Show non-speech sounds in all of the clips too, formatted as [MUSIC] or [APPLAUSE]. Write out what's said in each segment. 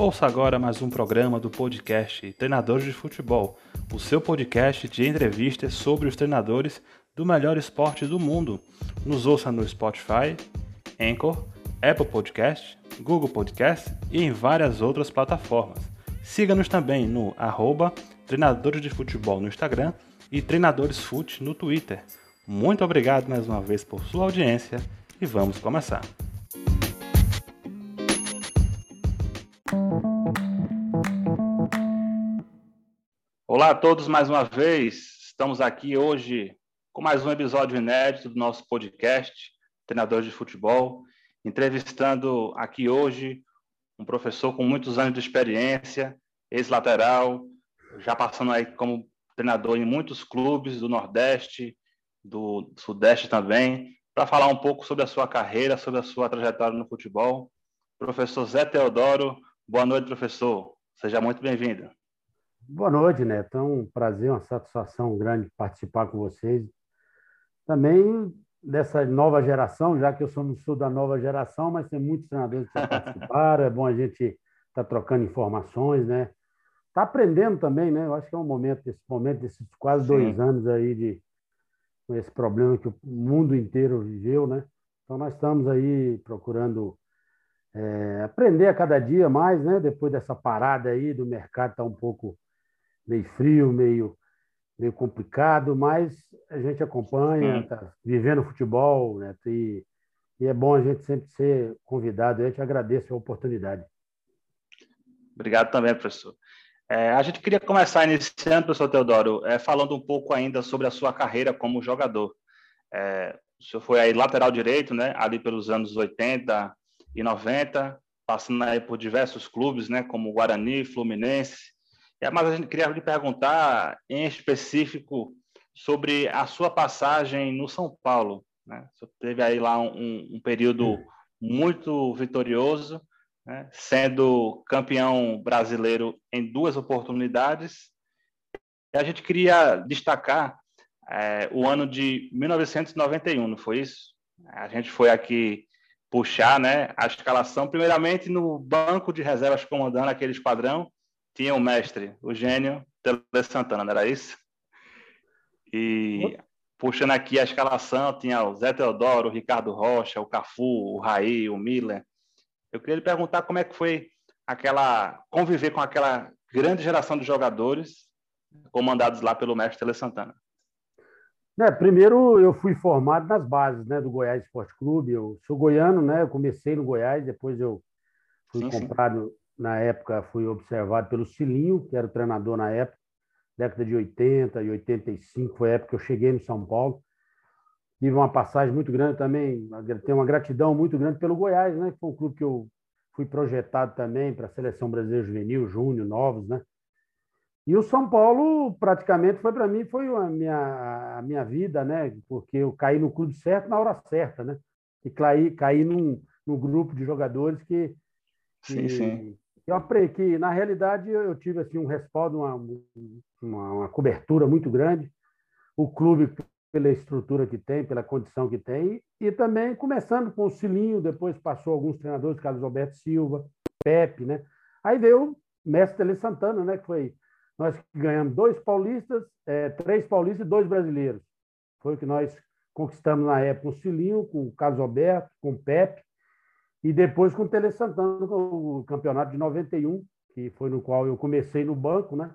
Ouça agora mais um programa do podcast Treinadores de Futebol, o seu podcast de entrevistas sobre os treinadores do melhor esporte do mundo. Nos ouça no Spotify, Anchor, Apple Podcast, Google Podcast e em várias outras plataformas. Siga-nos também no arroba Treinadores de Futebol no Instagram e Treinadores Fute no Twitter. Muito obrigado mais uma vez por sua audiência e vamos começar. Olá a todos mais uma vez. Estamos aqui hoje com mais um episódio inédito do nosso podcast Treinadores de Futebol, entrevistando aqui hoje um professor com muitos anos de experiência, ex-lateral, já passando aí como treinador em muitos clubes do Nordeste, do Sudeste também, para falar um pouco sobre a sua carreira, sobre a sua trajetória no futebol. Professor Zé Teodoro, boa noite, professor. Seja muito bem-vindo. Boa noite, Neto. É um prazer, uma satisfação grande participar com vocês. Também dessa nova geração, já que eu sou, sou da nova geração, mas tem muitos treinadores que já participaram. é bom a gente estar tá trocando informações, né? Está aprendendo também, né? Eu acho que é um momento, esse momento, desses quase Sim. dois anos aí de com esse problema que o mundo inteiro viveu, né? Então nós estamos aí procurando é, aprender a cada dia mais, né? Depois dessa parada aí do mercado tá um pouco meio frio, meio, meio complicado, mas a gente acompanha, está vivendo futebol, né? E, e é bom a gente sempre ser convidado. Eu te agradeço a oportunidade. Obrigado também, professor. É, a gente queria começar iniciando, professor Teodoro, é, falando um pouco ainda sobre a sua carreira como jogador. É, o senhor foi aí lateral direito, né, ali pelos anos 80 e 90, passando aí por diversos clubes, né, como Guarani, Fluminense, é, mas a gente queria lhe perguntar, em específico, sobre a sua passagem no São Paulo. Né? Você teve aí lá um, um período muito vitorioso, né? sendo campeão brasileiro em duas oportunidades. E a gente queria destacar é, o ano de 1991, não foi isso? A gente foi aqui puxar né, a escalação, primeiramente no banco de reservas comandando aquele esquadrão, tinha o mestre, o gênio, Tele Santana, não era isso? E puxando aqui a escalação, tinha o Zé Teodoro, o Ricardo Rocha, o Cafu, o Raí, o Miller. Eu queria lhe perguntar como é que foi aquela conviver com aquela grande geração de jogadores comandados lá pelo mestre Tele Santana. É, primeiro eu fui formado nas bases né, do Goiás Esporte Clube. Eu sou goiano, né? Eu comecei no Goiás, depois eu fui sim, comprado sim na época fui observado pelo Cilinho, que era o treinador na época, década de 80 e 85, foi a época que eu cheguei no São Paulo. Tive uma passagem muito grande também, tenho uma gratidão muito grande pelo Goiás, né, que foi um clube que eu fui projetado também para a seleção brasileira juvenil, júnior, novos, né? E o São Paulo praticamente foi para mim foi a minha a minha vida, né? Porque eu caí no clube certo na hora certa, né? E caí caí num, num grupo de jogadores que, que sim, sim eu aprendi que, na realidade, eu tive assim, um respaldo, uma, uma, uma, cobertura muito grande. O clube, pela estrutura que tem, pela condição que tem, e também começando com o Cilinho, depois passou alguns treinadores, Carlos Alberto Silva, Pepe, né? Aí veio o mestre Tele Santana, né? Que foi nós ganhamos dois paulistas, é, três paulistas e dois brasileiros. Foi o que nós conquistamos na época, o Cilinho, com o Carlos Alberto, com o Pepe, e depois com o Tele Santana, o campeonato de 91, que foi no qual eu comecei no banco, né?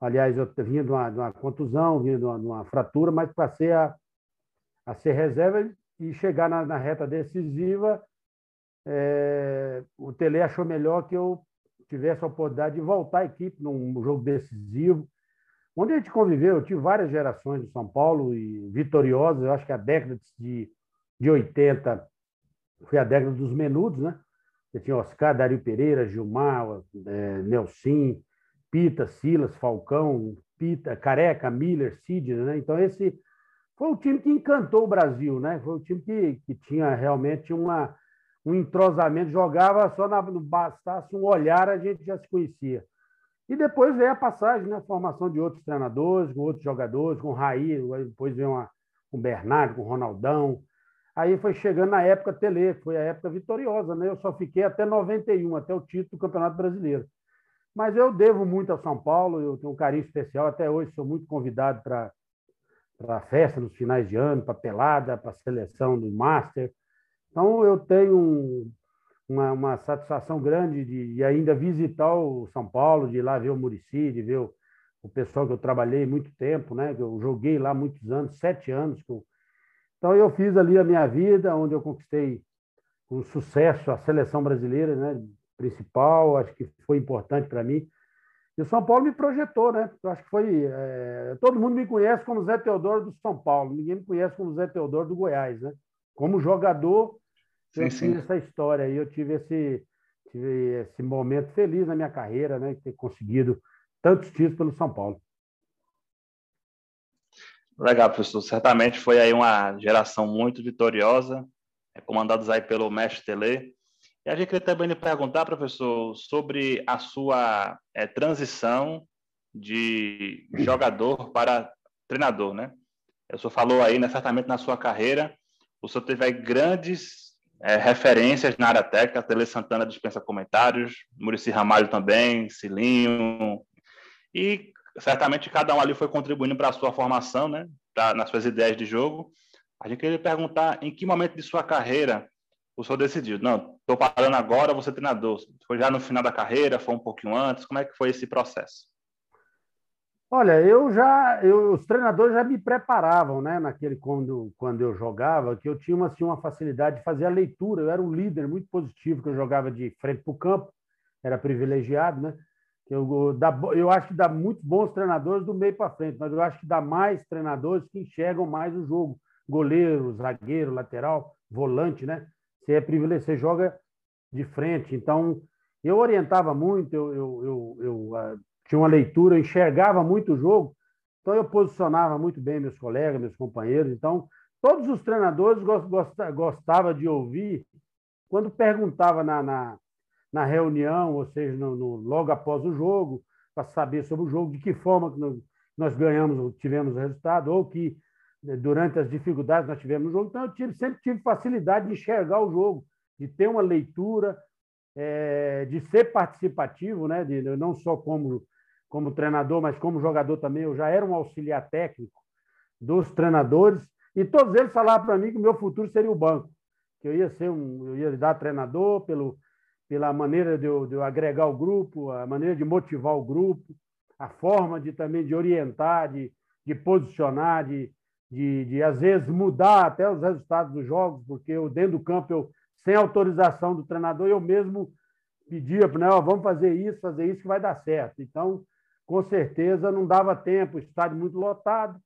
Aliás, eu vinha de uma, de uma contusão, vinha de uma, de uma, fratura, mas passei a, a ser reserva e chegar na, na reta decisiva. É, o Tele achou melhor que eu tivesse a oportunidade de voltar à equipe num jogo decisivo, onde a gente conviveu. Eu tive várias gerações de São Paulo e vitoriosas. Eu acho que a década de, de 80 foi a década dos menudos, né? Você tinha Oscar, Dario Pereira, Gilmar, é, Nelson, Pita, Silas, Falcão, Pita, Careca, Miller, Sidney, né? Então esse foi o time que encantou o Brasil, né? Foi o time que, que tinha realmente uma, um entrosamento, jogava só na, bastasse um olhar, a gente já se conhecia. E depois veio a passagem, né? A formação de outros treinadores, com outros jogadores, com o Raí, depois veio uma, com o Bernardo, com o Ronaldão, Aí foi chegando na época Tele, que foi a época vitoriosa, né? Eu só fiquei até 91, até o título do Campeonato Brasileiro. Mas eu devo muito ao São Paulo, eu tenho um carinho especial, até hoje sou muito convidado para para festa nos finais de ano, para pelada, para seleção do Master. Então eu tenho um, uma, uma, satisfação grande de, de, ainda visitar o São Paulo, de ir lá ver o Murici, de ver o, o pessoal que eu trabalhei muito tempo, né? Que eu joguei lá muitos anos, sete anos. Eu... Então eu fiz ali a minha vida, onde eu conquistei com sucesso a seleção brasileira, né? Principal, acho que foi importante para mim. E o São Paulo me projetou, né? Eu acho que foi. É... Todo mundo me conhece como Zé Teodoro do São Paulo, ninguém me conhece como Zé Teodoro do Goiás, né? Como jogador, sim, eu sim. tive essa história aí, eu tive esse, tive esse momento feliz na minha carreira, né? Ter conseguido tantos títulos pelo São Paulo. Legal, professor. Certamente foi aí uma geração muito vitoriosa, comandados aí pelo mestre Tele. E a gente queria também lhe perguntar, professor, sobre a sua é, transição de jogador para treinador, né? O senhor falou aí, né, certamente na sua carreira, o senhor teve aí grandes é, referências na área técnica, Tele Santana dispensa comentários, Murici Ramalho também, Cilinho, e certamente cada um ali foi contribuindo para a sua formação, né, pra, nas suas ideias de jogo. A gente queria perguntar em que momento de sua carreira o senhor decidiu, não, estou parando agora, vou ser treinador. Foi já no final da carreira, foi um pouquinho antes? Como é que foi esse processo? Olha, eu já, eu, os treinadores já me preparavam, né, naquele quando, quando eu jogava, que eu tinha uma, assim, uma facilidade de fazer a leitura. Eu era um líder muito positivo, que eu jogava de frente para o campo, era privilegiado, né? Eu, dá, eu acho que dá muitos bons treinadores do meio para frente, mas eu acho que dá mais treinadores que enxergam mais o jogo. Goleiro, zagueiro, lateral, volante, né? Você é privilegiado, você joga de frente. Então, eu orientava muito, eu, eu, eu, eu uh, tinha uma leitura, enxergava muito o jogo, então eu posicionava muito bem meus colegas, meus companheiros. Então, todos os treinadores gostavam de ouvir quando perguntava na, na, na reunião, ou seja, no, no, logo após o jogo, para saber sobre o jogo, de que forma que nós, nós ganhamos, tivemos o resultado, ou que né, durante as dificuldades nós tivemos no jogo. Então, eu tive, sempre tive facilidade de enxergar o jogo, de ter uma leitura, é, de ser participativo, né? de, não só como, como treinador, mas como jogador também. Eu já era um auxiliar técnico dos treinadores, e todos eles falavam para mim que o meu futuro seria o banco, que eu ia ser um, eu ia dar treinador pelo, pela maneira de eu, de eu agregar o grupo, a maneira de motivar o grupo, a forma de também de orientar, de, de posicionar, de, de, de, às vezes, mudar até os resultados dos jogos, porque eu, dentro do campo, eu, sem autorização do treinador, eu mesmo pedia, né, oh, vamos fazer isso, fazer isso que vai dar certo. Então, com certeza, não dava tempo, estádio muito lotado,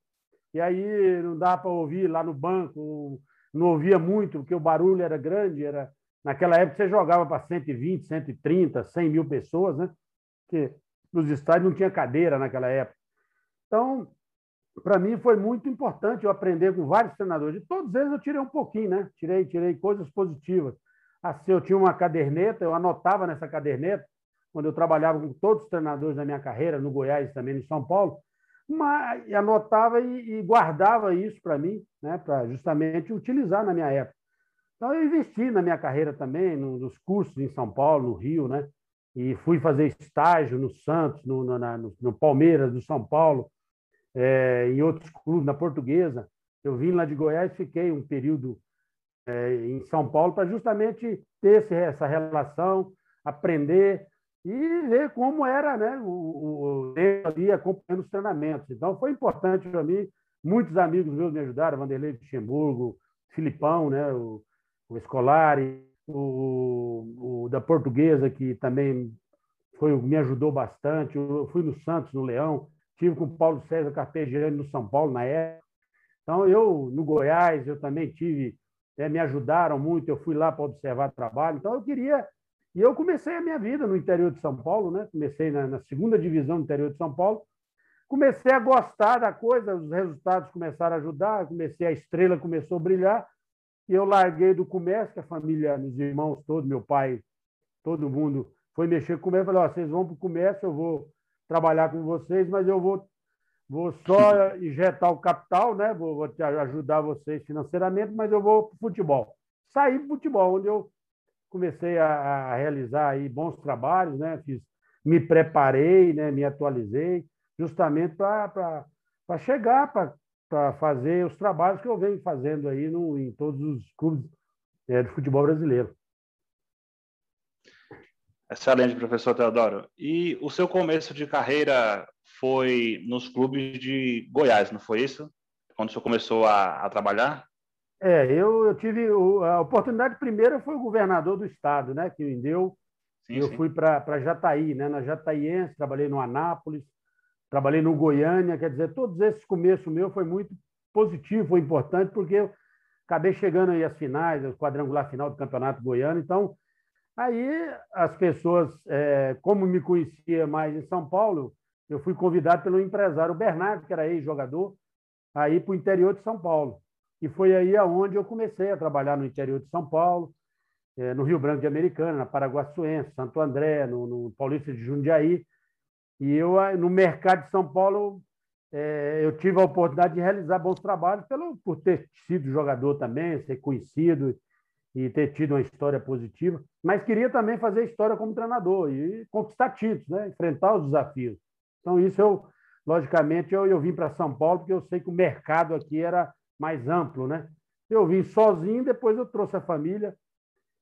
e aí não dá para ouvir lá no banco, não ouvia muito, porque o barulho era grande, era naquela época você jogava para 120, 130, 100 mil pessoas, né? Porque nos estádios não tinha cadeira naquela época. Então, para mim foi muito importante eu aprender com vários treinadores. De todos eles eu tirei um pouquinho, né? Tirei, tirei coisas positivas. Assim, eu tinha uma caderneta, eu anotava nessa caderneta, quando eu trabalhava com todos os treinadores da minha carreira, no Goiás também, em São Paulo, mas anotava e, e guardava isso para mim, né? Para justamente utilizar na minha época. Então eu investi na minha carreira também, nos cursos em São Paulo, no Rio, né? E fui fazer estágio no Santos, no, no, no, Palmeiras, do São Paulo é, em outros clubes, na Portuguesa. Eu vim lá de Goiás, fiquei um período é, em São Paulo para justamente ter esse, essa relação, aprender e ver como era né, o, o, ali acompanhando os treinamentos. Então, foi importante para mim. Muitos amigos meus me ajudaram, Vanderlei Luxemburgo, Filipão, né, o, o Escolari, o, o, da Portuguesa, que também foi, me ajudou bastante. Eu fui no Santos, no Leão, Tive com o Paulo César Carpegiani no São Paulo na época. Então, eu, no Goiás, eu também tive, é, me ajudaram muito, eu fui lá para observar trabalho. Então, eu queria. E eu comecei a minha vida no interior de São Paulo, né? comecei na, na segunda divisão do interior de São Paulo. Comecei a gostar da coisa, os resultados começaram a ajudar, comecei, a estrela começou a brilhar. E eu larguei do comércio, que a família, meus irmãos todos, meu pai, todo mundo foi mexer com o comércio. Falei: oh, vocês vão para o comércio, eu vou trabalhar com vocês, mas eu vou, vou só injetar o capital, né? Vou, vou te ajudar vocês financeiramente, mas eu vou para o futebol. Saí para futebol, onde eu comecei a, a, realizar aí bons trabalhos, né? Fiz, me preparei, né? Me atualizei, justamente para chegar, para fazer os trabalhos que eu venho fazendo aí no, em todos os clubes é, do futebol brasileiro. Excelente, professor Teodoro. E o seu começo de carreira foi nos clubes de Goiás, não foi isso? Quando o senhor começou a, a trabalhar? É, eu, eu tive a oportunidade primeira foi o governador do estado, né, que me deu. Sim, eu sim. fui para Jataí, né, na Jataiense, trabalhei no Anápolis, trabalhei no Goiânia, quer dizer, todos esses começos meu foi muito positivo, foi importante porque eu acabei chegando aí às finais, ao quadrangular final do Campeonato Goiano, então Aí as pessoas, é, como me conhecia mais em São Paulo, eu fui convidado pelo empresário Bernardo, que era ex-jogador, a ir para o interior de São Paulo. E foi aí aonde eu comecei a trabalhar no interior de São Paulo, é, no Rio Branco de Americana, na Paraguaçuense, Santo André, no, no Paulista de Jundiaí. E eu, no mercado de São Paulo, é, eu tive a oportunidade de realizar bons trabalhos pelo, por ter sido jogador também, ser conhecido e ter tido uma história positiva, mas queria também fazer história como treinador e conquistar títulos, né? enfrentar os desafios. Então, isso eu, logicamente, eu, eu vim para São Paulo porque eu sei que o mercado aqui era mais amplo. Né? Eu vim sozinho, depois eu trouxe a família,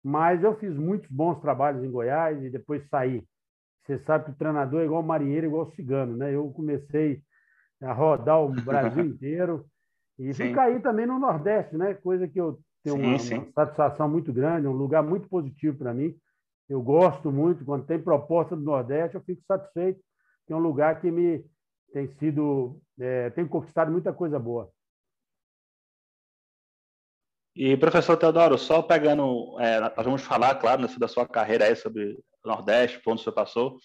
mas eu fiz muitos bons trabalhos em Goiás e depois saí. Você sabe que o treinador é igual marinheiro, igual cigano. Né? Eu comecei a rodar o [LAUGHS] Brasil inteiro e fui cair também no Nordeste, né? coisa que eu tem sim, uma, sim. uma, satisfação muito grande, um lugar muito positivo para mim. Eu gosto muito, quando tem proposta do Nordeste, eu fico satisfeito, é um lugar que me tem sido, é, tem conquistado muita coisa boa. E, professor Teodoro, só pegando, é, nós vamos falar, claro, da sua carreira aí sobre Nordeste, por onde o senhor passou,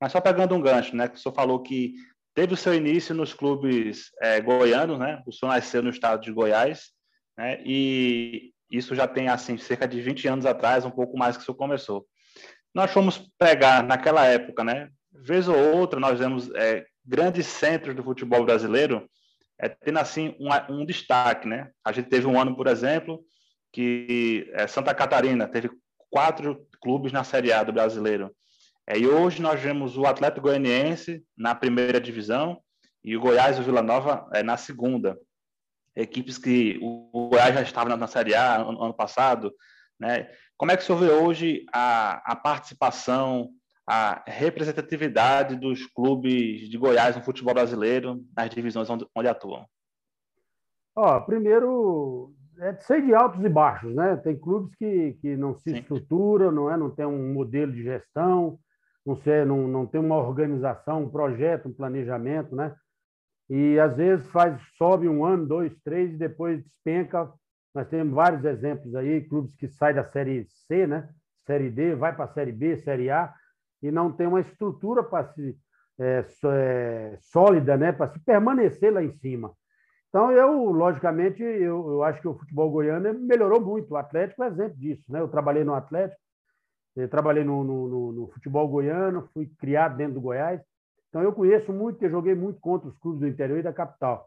mas só pegando um gancho, né, que o senhor falou que teve o seu início nos clubes é, goianos, né, o senhor nasceu no estado de Goiás, né? E isso já tem assim cerca de 20 anos atrás, um pouco mais que isso começou. Nós fomos pegar naquela época, né? Vez ou outra nós vemos é, grandes centros do futebol brasileiro é, tendo assim um, um, destaque, né? A gente teve um ano, por exemplo, que é, Santa Catarina teve quatro clubes na Série A do brasileiro. É, e hoje nós vemos o Atlético Goianiense na primeira divisão e o Goiás e o Vila Nova é, na segunda equipes que o Goiás já estava na, na Série A ano, ano, passado, né? Como é que o senhor vê hoje a, a participação, a representatividade dos clubes de Goiás no futebol brasileiro, nas divisões onde, onde atuam? Ó, primeiro, é sei de altos e baixos, né? Tem clubes que, que não se Sim. estruturam, não é? Não tem um modelo de gestão, não, sei, não, não tem uma organização, um projeto, um planejamento, né? e às vezes faz sobe um ano, dois, três e depois despenca. Nós temos vários exemplos aí, clubes que saem da série C, né? Série D, vai para a série B, série A e não tem uma estrutura para se é, é, sólida, né? Para se permanecer lá em cima. Então eu, logicamente, eu, eu acho que o futebol goiano melhorou muito. O Atlético é exemplo disso, né? Eu trabalhei no Atlético, trabalhei no, no, no, no futebol goiano, fui criado dentro do Goiás então, eu conheço muito, porque joguei muito contra os clubes do interior e da capital.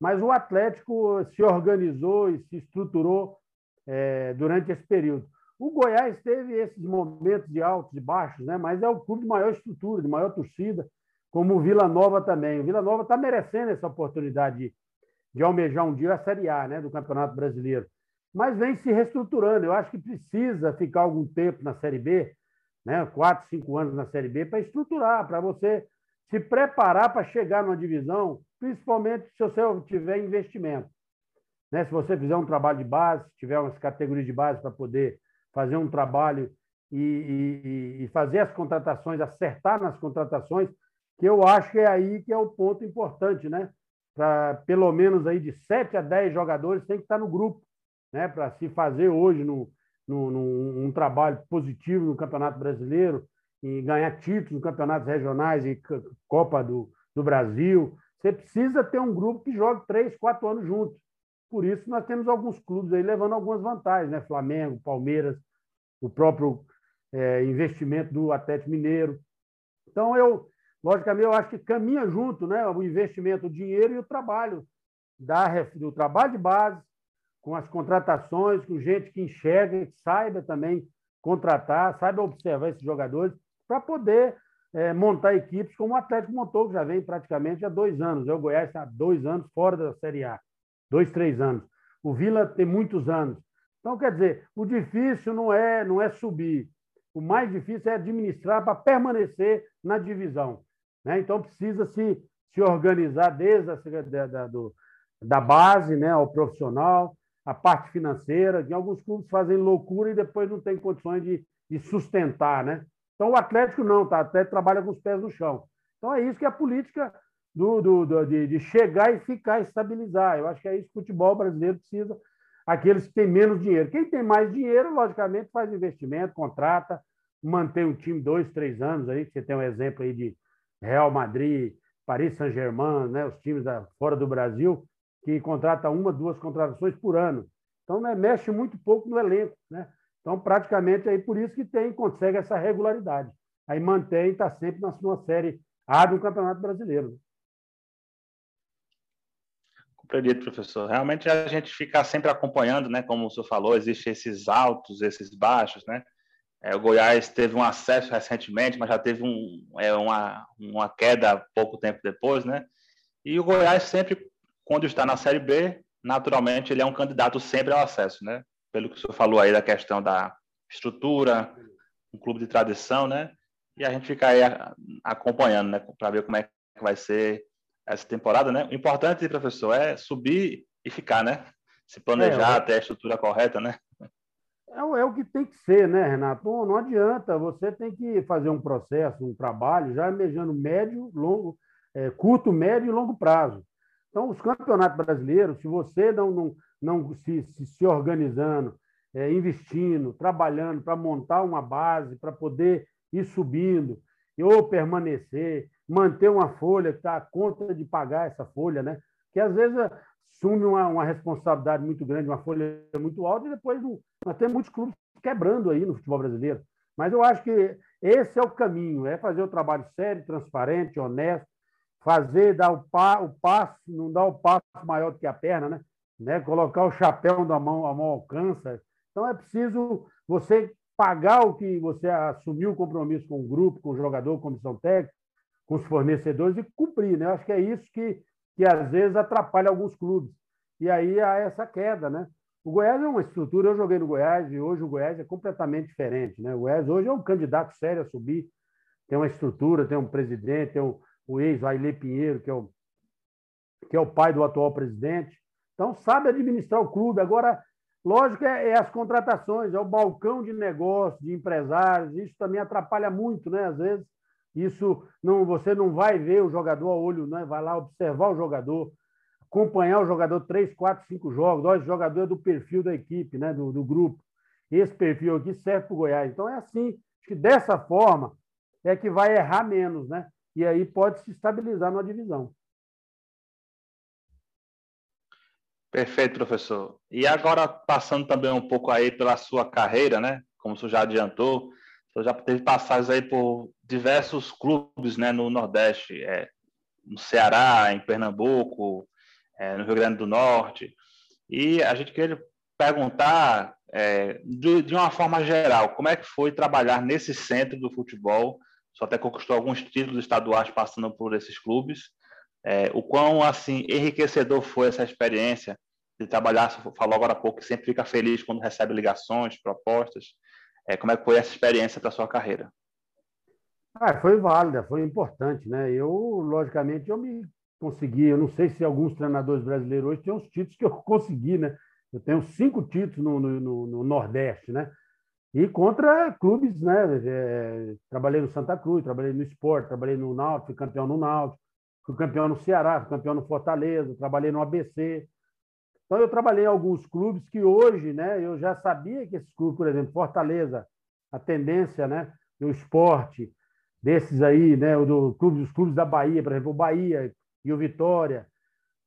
Mas o Atlético se organizou e se estruturou é, durante esse período. O Goiás teve esses momentos de altos e baixos, né? mas é o clube de maior estrutura, de maior torcida, como o Vila Nova também. O Vila Nova está merecendo essa oportunidade de, almejar um dia a Série A né? do Campeonato Brasileiro. Mas vem se reestruturando. Eu acho que precisa ficar algum tempo na Série B, né? quatro, cinco anos na Série B, para estruturar, para você se preparar para chegar numa divisão, principalmente se você tiver investimento. Né? Se você fizer um trabalho de base, tiver umas categorias de base para poder fazer um trabalho e, e, e, fazer as contratações, acertar nas contratações, que eu acho que é aí que é o ponto importante, né? Para pelo menos aí de 7 a 10 jogadores tem que estar no grupo, né? Para se fazer hoje no, no, num, um trabalho positivo no Campeonato Brasileiro, e ganhar títulos em campeonatos regionais e Copa do, do Brasil. Você precisa ter um grupo que jogue três, quatro anos juntos. Por isso, nós temos alguns clubes aí levando algumas vantagens, né? Flamengo, Palmeiras, o próprio é, investimento do Atlético Mineiro. Então, eu, logicamente, eu acho que caminha junto né, o investimento, o dinheiro e o trabalho da, do trabalho de base, com as contratações, com gente que enxerga, que saiba também contratar, saiba observar esses jogadores, para poder é, montar equipes como o Atlético montou, que já vem praticamente há dois anos. O Goiás há dois anos fora da Série A, dois, três anos. O Vila tem muitos anos. Então, quer dizer, o difícil não é, não é subir. O mais difícil é administrar para permanecer na divisão. Né? Então, precisa se, se organizar desde a, da, da, do, da base né, ao profissional, a parte financeira, que alguns clubes fazem loucura e depois não tem condições de, de sustentar. Né? Então, o Atlético não, tá? o Atlético trabalha com os pés no chão. Então, é isso que é a política do, do, do de, de, chegar e ficar, estabilizar. Eu acho que é isso que o futebol brasileiro precisa, aqueles que têm menos dinheiro. Quem tem mais dinheiro, logicamente, faz investimento, contrata, mantém um time dois, três anos aí, você tem um exemplo aí de Real Madrid, Paris Saint-Germain, né, os times da, fora do Brasil, que contrata uma, duas contratações por ano. Então, né, mexe muito pouco no elenco. Né? Então, praticamente, aí por isso que tem, consegue essa regularidade. Aí mantém está sempre na sua série A do Campeonato Brasileiro. Compreendido, professor. Realmente a gente fica sempre acompanhando, né? Como o senhor falou, existem esses altos, esses baixos, né? É, o Goiás teve um acesso recentemente, mas já teve um, é, uma, uma queda pouco tempo depois, né? E o Goiás sempre quando está na Série B, naturalmente ele é um candidato sempre ao acesso, né? Pelo que o senhor falou aí da questão da estrutura, um clube de tradição, né? E a gente fica aí acompanhando, né? Para ver como é que vai ser essa temporada, né? O importante, professor, é subir e ficar, né? Se planejar, é, ter a estrutura correta, né? É, é, o que tem que ser, né, Renato? Não, adianta, você tem que fazer um processo, um trabalho, já almejando médio, longo, é, curto, médio e longo prazo. Então, os campeonatos brasileiros, se você não, não, não se, se, se organizando, é, investindo, trabalhando para montar uma base, para poder ir subindo, ou permanecer, manter uma folha que está a conta de pagar essa folha, né? que às vezes assume uma, uma responsabilidade muito grande, uma folha muito alta, e depois não, nós temos muitos clubes quebrando aí no futebol brasileiro. Mas eu acho que esse é o caminho, é fazer o trabalho sério, transparente, honesto, fazer, dar o, pa, o passo, não dar o passo maior do que a perna, né? né? Colocar o chapéu da mão, a mão alcança. Então é preciso você pagar o que você assumiu o compromisso com o grupo, com o jogador, com a comissão técnica, com os fornecedores e cumprir, né? Eu acho que é isso que, que às vezes atrapalha alguns clubes. E aí há essa queda, né? O Goiás é uma estrutura, eu joguei no Goiás e hoje o Goiás é completamente diferente, né? O Goiás hoje é um candidato sério a subir, tem uma estrutura, tem um presidente, tem um, o ex-Ailê Pinheiro, que é, o, que é o pai do atual presidente. Então, sabe administrar o clube. Agora, lógico, é, é as contratações, é o balcão de negócio, de empresários. Isso também atrapalha muito, né? Às vezes, isso não, você não vai ver o jogador a olho, né? vai lá observar o jogador, acompanhar o jogador três, quatro, cinco jogos. O jogador é do perfil da equipe, né? do, do grupo. Esse perfil aqui serve para o Goiás. Então, é assim, acho que dessa forma é que vai errar menos, né? e aí pode se estabilizar na divisão. Perfeito, professor. E agora, passando também um pouco aí pela sua carreira, né? Como o já adiantou, o já teve passagens aí por diversos clubes né, no Nordeste, é, no Ceará, em Pernambuco, é, no Rio Grande do Norte. E a gente queria perguntar, é, de, de uma forma geral, como é que foi trabalhar nesse centro do futebol só até conquistou alguns títulos estaduais passando por esses clubes. É, o quão assim enriquecedor foi essa experiência de trabalhar, você falou agora há pouco, que sempre fica feliz quando recebe ligações, propostas. É, como é que foi essa experiência para sua carreira? Ah, foi válida, foi importante, né? Eu, logicamente, eu me consegui, eu não sei se alguns treinadores brasileiros hoje têm os títulos que eu [LAUGHS] consegui, né? Eu tenho cinco títulos no, no, no Nordeste, né? E contra clubes, né? É, trabalhei no Santa Cruz, trabalhei no Esporte, trabalhei no Náutico, fui campeão no Náutico, fui campeão no Ceará, fui campeão no Fortaleza, trabalhei no ABC. Então, eu trabalhei em alguns clubes que hoje, né? Eu já sabia que esses clubes, por exemplo, Fortaleza, a tendência, né? O esporte, desses aí, né? O do clube, os clubes da Bahia, por exemplo, o Bahia e o Vitória,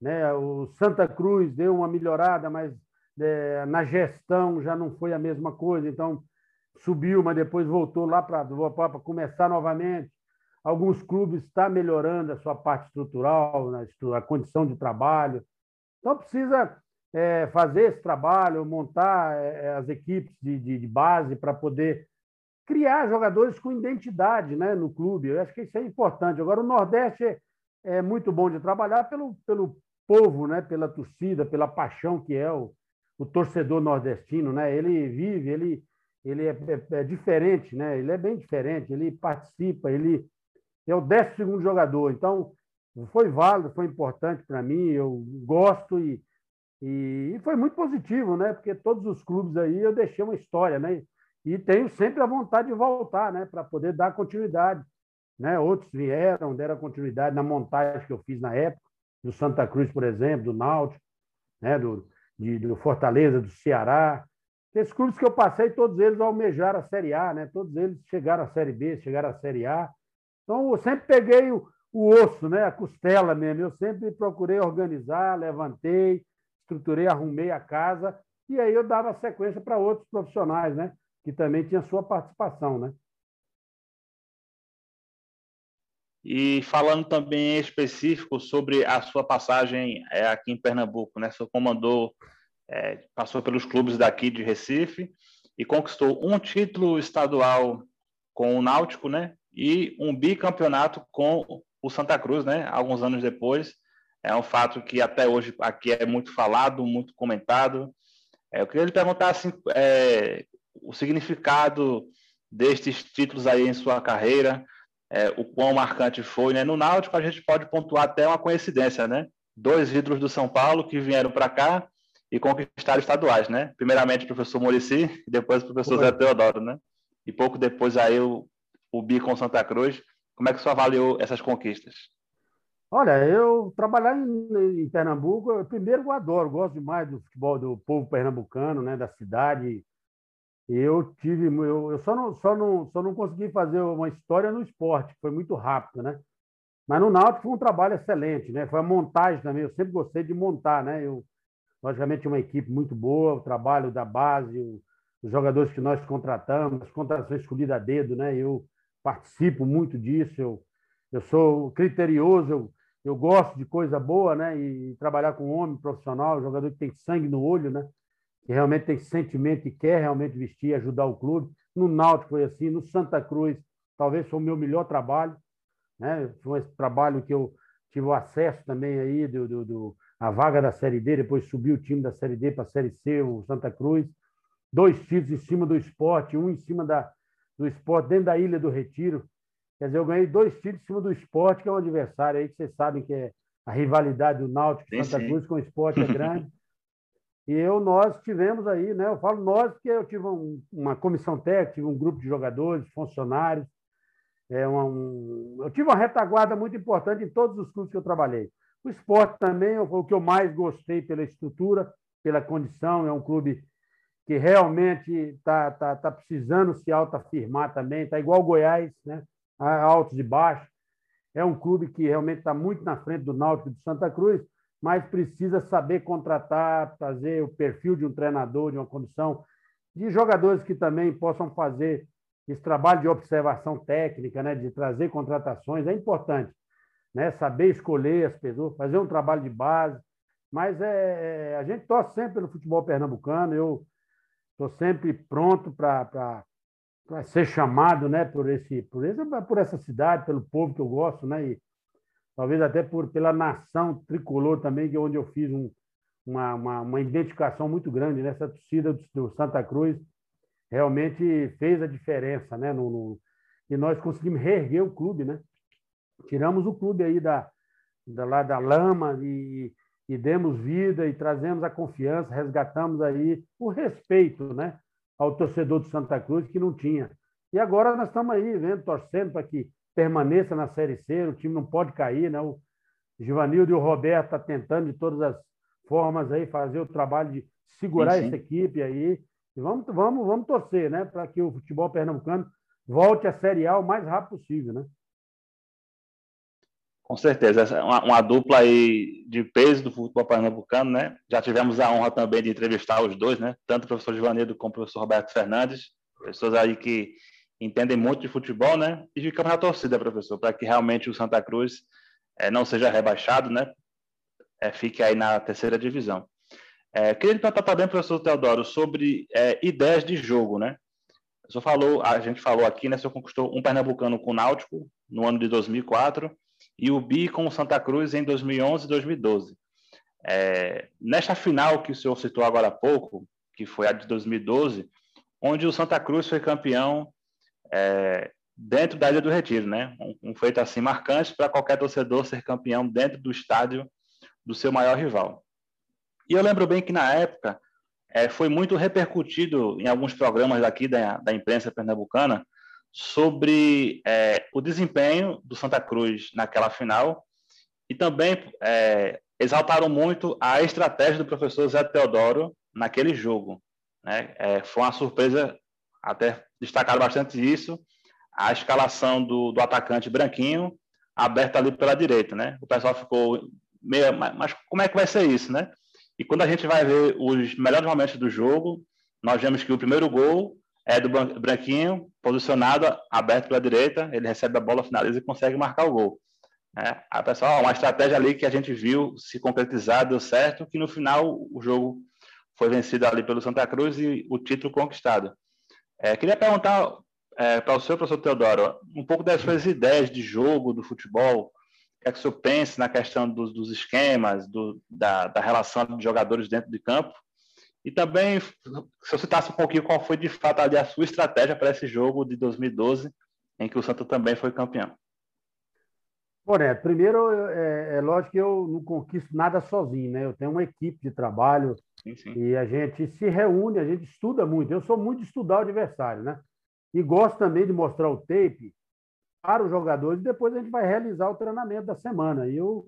né? O Santa Cruz deu uma melhorada, mas é, na gestão já não foi a mesma coisa. Então, subiu, mas depois voltou lá para começar novamente. alguns clubes estão tá melhorando a sua parte estrutural, a condição de trabalho. Então, precisa é, fazer esse trabalho, montar é, as equipes de, de, de base para poder criar jogadores com identidade né, no clube. Eu acho que isso é importante. Agora, o Nordeste é, muito bom de trabalhar pelo, pelo povo, né, pela torcida, pela paixão que é o, o torcedor nordestino. Né? Ele vive, ele, ele é, é, é diferente, né? ele é bem diferente, ele participa, ele é o décimo segundo jogador. Então, foi válido, foi importante para mim, eu gosto e, e, foi muito positivo, né? Porque todos os clubes aí eu deixei uma história, né? E tenho sempre a vontade de voltar, né? Para poder dar continuidade. Né? Outros vieram, deram continuidade na montagem que eu fiz na época, do Santa Cruz, por exemplo, do Náutico, né? do, de, do Fortaleza, do Ceará. Esses clubes que eu passei, todos eles almejaram a Série A, né? Todos eles chegaram à Série B, chegaram à Série A. Então, eu sempre peguei o, o osso, né? a costela mesmo. Eu sempre procurei organizar, levantei, estruturei, arrumei a casa, e aí eu dava sequência para outros profissionais, né? que também tinham sua participação. Né? E falando também em específico sobre a sua passagem é, aqui em Pernambuco, né? Você comandou, é, passou pelos clubes daqui de Recife e conquistou um título estadual com o Náutico, né? e um bicampeonato com o Santa Cruz, né? Alguns anos depois. É um fato que até hoje aqui é muito falado, muito comentado. É, eu queria lhe perguntar assim, é, o significado destes títulos aí em sua carreira, é, o quão marcante foi, né? No Náutico a gente pode pontuar até uma coincidência, né? Dois ídolos do São Paulo que vieram para cá e conquistaram estaduais, né? Primeiramente o professor Murici e [LAUGHS] depois o professor Zé Teodoro, né? E pouco depois aí o o Bi com Santa Cruz. Como é que você avaliou essas conquistas? Olha, eu trabalhar em, em Pernambuco, eu, primeiro eu adoro, gosto demais do futebol do povo pernambucano, né, da cidade. Eu tive, eu, eu só, não, só, não, só não consegui fazer uma história no esporte, foi muito rápido, né? Mas no Náutico foi um trabalho excelente, né? Foi a montagem também, eu sempre gostei de montar, né? Eu, logicamente, uma equipe muito boa, o trabalho da base, o, os jogadores que nós contratamos, as contratações escolhidas a dedo, né? Eu participo muito disso, eu, eu sou criterioso, eu, eu gosto de coisa boa, né? E trabalhar com um homem profissional, jogador que tem sangue no olho, né? Que realmente tem sentimento e quer realmente vestir e ajudar o clube. No Náutico foi assim, no Santa Cruz, talvez foi o meu melhor trabalho, né? Foi esse trabalho que eu tive o acesso também aí do, do, do a vaga da Série D, depois subiu o time da Série D para a Série C, o Santa Cruz. Dois títulos em cima do esporte, um em cima da, do esporte dentro da Ilha do Retiro. Quer dizer, eu ganhei dois títulos em cima do esporte, que é um adversário aí que vocês sabem que é a rivalidade do Náutico e Santa Cruz com o esporte é [LAUGHS] grande. E eu, nós tivemos aí, né? Eu falo nós porque eu tive um, uma comissão técnica, tive um grupo de jogadores, funcionários. É um, eu tive uma retaguarda muito importante em todos os clubes que eu trabalhei. O esporte também foi o que eu mais gostei pela estrutura, pela condição. É um clube que realmente está tá, tá precisando se autoafirmar também, está igual o Goiás, né? altos e baixos. É um clube que realmente está muito na frente do Náutico e do Santa Cruz, mas precisa saber contratar, fazer o perfil de um treinador, de uma comissão, de jogadores que também possam fazer esse trabalho de observação técnica, né? de trazer contratações, é importante. Né? Saber escolher as pessoas, fazer um trabalho de base. Mas é, é a gente torce sempre pelo futebol pernambucano. Eu Estou sempre pronto para ser chamado né, por, esse, por, esse, por essa cidade, pelo povo que eu gosto, né, e talvez até por, pela nação tricolor também, que é onde eu fiz um, uma, uma, uma identificação muito grande nessa né, torcida do, do, Santa Cruz. Realmente fez a diferença, né? No, no, e nós conseguimos reerguer o clube, né? Tiramos o clube aí da, da, lá da lama e, e demos vida e trazemos a confiança, resgatamos aí o respeito né, ao torcedor do Santa Cruz que não tinha. E agora nós estamos aí, vendo, torcendo para que permaneça na Série C, o time não pode cair, né? O Givanildo e o Roberto estão tá tentando de todas as formas aí fazer o trabalho de segurar sim, sim. essa equipe aí. E vamos, vamos, vamos torcer, né? Para que o futebol pernambucano volte à Série A o mais rápido possível, né? Com certeza, uma, uma dupla aí de peso do futebol pernambucano, né? Já tivemos a honra também de entrevistar os dois, né? Tanto o professor Givanildo como o professor Roberto Fernandes, pessoas aí que entendem muito de futebol, né? E ficamos na torcida, professor, para que realmente o Santa Cruz é, não seja rebaixado, né? É, fique aí na terceira divisão. É, queria perguntar também, professor Teodoro, sobre é, ideias de jogo, né? O senhor falou, a gente falou aqui, né? O senhor conquistou um pernambucano com o Náutico no ano de 2004 e o Bi com o Santa Cruz em 2011 e 2012. É, nesta final que o senhor citou agora há pouco, que foi a de 2012, onde o Santa Cruz foi campeão é, dentro da Ilha do Retiro, né? Um, um feito assim marcante para qualquer torcedor ser campeão dentro do estádio do seu maior rival. E eu lembro bem que na época é, foi muito repercutido em alguns programas daqui da, da imprensa pernambucana sobre é, o desempenho do Santa Cruz naquela final e também é, exaltaram muito a estratégia do professor Zé Teodoro naquele jogo. Né? É, foi uma surpresa, até destacar bastante isso, a escalação do, do atacante Branquinho aberta ali pela direita. Né? O pessoal ficou meio, mas como é que vai ser isso, né? E quando a gente vai ver os melhores momentos do jogo, nós vemos que o primeiro gol é do Branquinho, posicionado, aberto pela direita, ele recebe a bola, finaliza e consegue marcar o gol. É, a pessoal, uma estratégia ali que a gente viu se concretizar, deu certo, que no final o jogo foi vencido ali pelo Santa Cruz e o título conquistado. É, queria perguntar é, para o senhor, professor Teodoro, um pouco das suas ideias de jogo, do futebol, o que é que o senhor pensa na questão dos, dos esquemas, do, da, da, relação de jogadores dentro de campo, e também, se eu citasse um pouquinho qual foi de fato a sua estratégia para esse jogo de 2012, em que o Santa também foi campeão. Bom, né, primeiro, é, é, lógico que eu não conquisto nada sozinho, né? Eu tenho uma equipe de trabalho sim, sim. e a gente se reúne, a gente estuda muito. Eu sou muito de estudar o adversário, né? E gosto também de mostrar o tape para os jogadores e depois a gente vai realizar o treinamento da semana. E eu,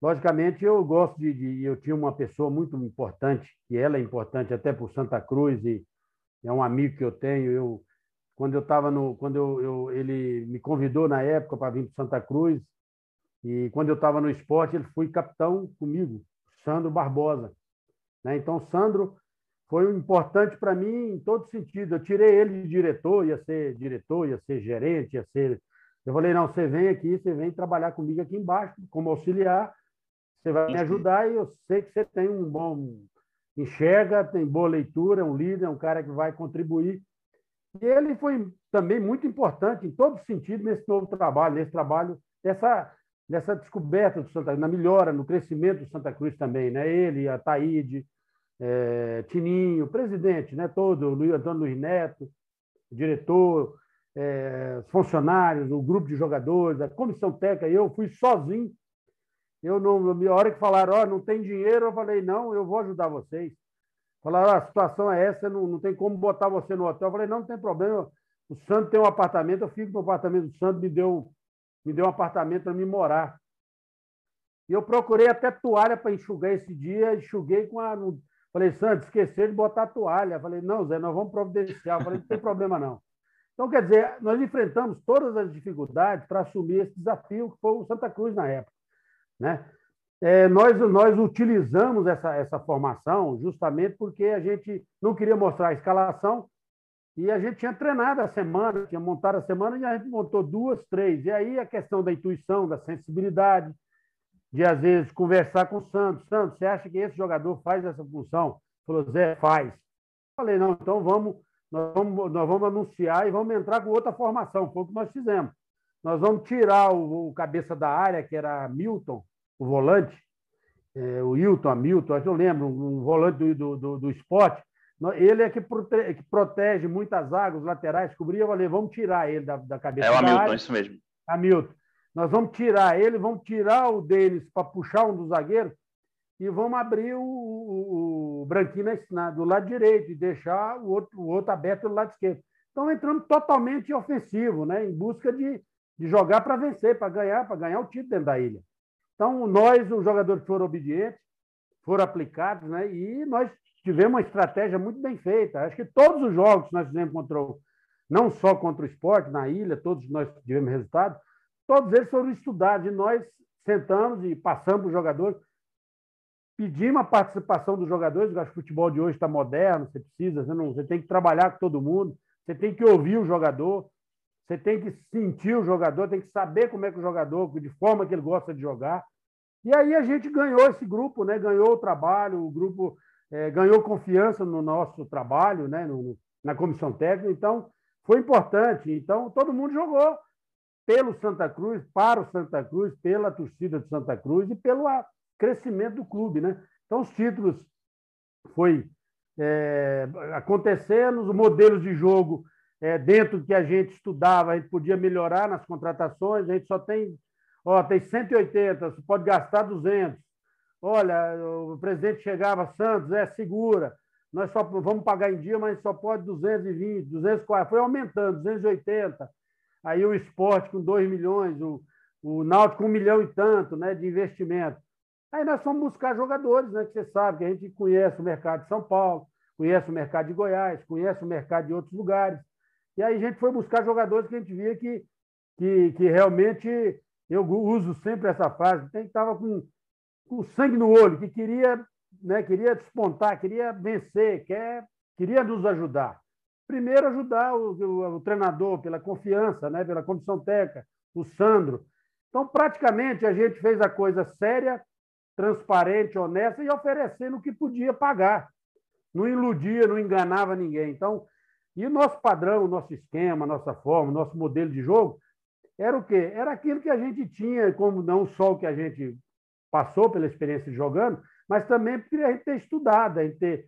logicamente, eu gosto de, de eu tinha uma pessoa muito importante, que ela é importante até por Santa Cruz e é um amigo que eu tenho, eu quando eu estava no, quando eu, eu, ele me convidou na época para vir para Santa Cruz e quando eu estava no esporte ele foi capitão comigo, Sandro Barbosa, né? Então Sandro foi importante para mim em todo sentido. Eu tirei ele de diretor, ia ser diretor, ia ser gerente, ia ser. Eu falei não, você vem aqui, você vem trabalhar comigo aqui embaixo como auxiliar, você vai me ajudar e eu sei que você tem um bom enxerga, tem boa leitura, é um líder, é um cara que vai contribuir e ele foi também muito importante em todo sentido nesse novo trabalho, nesse trabalho, nessa, nessa descoberta do Santa Cruz, na melhora, no crescimento do Santa Cruz também. Né? Ele, a Taíde, é, Tininho, presidente, né? todo, Luiz Antônio Luiz Neto, diretor, é, funcionários, o grupo de jogadores, a comissão técnica, eu fui sozinho. Eu não, a hora que falaram, ó, oh, não tem dinheiro, eu falei, não, eu vou ajudar vocês. Falaram, a situação é essa, não, não tem como botar você no hotel. Eu falei, não, não tem problema. O Santo tem um apartamento, eu fico no apartamento do Santo, me deu, me deu um apartamento para me morar. E eu procurei até toalha para enxugar esse dia, enxuguei com a. Falei, Santo, esqueceu de botar a toalha. Falei, não, Zé, nós vamos providenciar. Falei, não tem problema não. Então, quer dizer, nós enfrentamos todas as dificuldades para assumir esse desafio que foi o Santa Cruz na época. Né? É, nós, nós utilizamos essa, essa formação justamente porque a gente não queria mostrar a escalação e a gente tinha treinado a semana, tinha montado a semana e a gente montou duas, três. E aí a questão da intuição, da sensibilidade, de às vezes conversar com o Santos. Santos, você acha que esse jogador faz essa função? Falou, Zé, faz. Falei, não, então vamos, nós vamos, nós vamos anunciar e vamos entrar com outra formação. Foi o que nós fizemos. Nós vamos tirar o, o cabeça da área, que era Milton, o volante, é, o Hilton, Hamilton, acho que eu lembro, um volante do, do, do esporte, ele é que, prote, que protege muitas águas laterais, cobria, eu falei, vamos tirar ele da, da cabeça. É o Hamilton, área. isso mesmo. Hamilton. Nós vamos tirar ele, vamos tirar o deles para puxar um dos zagueiros e vamos abrir o, o, o Branquinho na, do lado direito e deixar o outro, o outro aberto do lado esquerdo. Então, entramos totalmente ofensivo, né? em busca de, de jogar para vencer, para ganhar, para ganhar o título dentro da ilha. Então, nós, os jogadores foram obedientes, foram aplicados, né? e nós tivemos uma estratégia muito bem feita. Acho que todos os jogos que nós fizemos contra o, não só contra o esporte, na ilha, todos nós tivemos resultado, todos eles foram estudados, e nós sentamos e passamos para os jogadores, pedimos a participação dos jogadores, acho que o futebol de hoje está moderno, você precisa, você, não, você tem que trabalhar com todo mundo, você tem que ouvir o jogador, você tem que sentir o jogador, tem que saber como é que o jogador, de forma que ele gosta de jogar. E aí a gente ganhou esse grupo, né? ganhou o trabalho, o grupo é, ganhou confiança no nosso trabalho, né? No, na comissão técnica. Então, foi importante. Então, todo mundo jogou pelo Santa Cruz, para o Santa Cruz, pela torcida de Santa Cruz e pelo crescimento do clube. Né? Então, os títulos foi é, acontecendo, os modelos de jogo é, dentro que a gente estudava, a gente podia melhorar nas contratações, a gente só tem, ó, tem 180, você pode gastar 200. Olha, o presidente chegava, Santos, é segura, nós só vamos pagar em dia, mas só pode 220, 240, foi aumentando, 280. Aí o esporte com 2 milhões, o, o Náutico com um milhão e tanto né, de investimento. Aí nós fomos buscar jogadores, né, que você sabe que a gente conhece o mercado de São Paulo, conhece o mercado de Goiás, conhece o mercado de outros lugares. E aí a gente foi buscar jogadores que a gente via que, que, que realmente, eu uso sempre essa frase, que estava com, com sangue no olho, que queria, né, queria despontar, queria vencer, quer, queria nos ajudar. Primeiro, ajudar o, o, o treinador pela confiança, né, pela comissão técnica, o Sandro. Então, praticamente, a gente fez a coisa séria, transparente, honesta e oferecendo o que podia pagar. Não iludia, não enganava ninguém. Então, e o nosso padrão, o nosso esquema, a nossa forma, o nosso modelo de jogo era o quê? Era aquilo que a gente tinha, como não só o que a gente passou pela experiência de jogando, mas também porque a gente ter estudado, a gente ter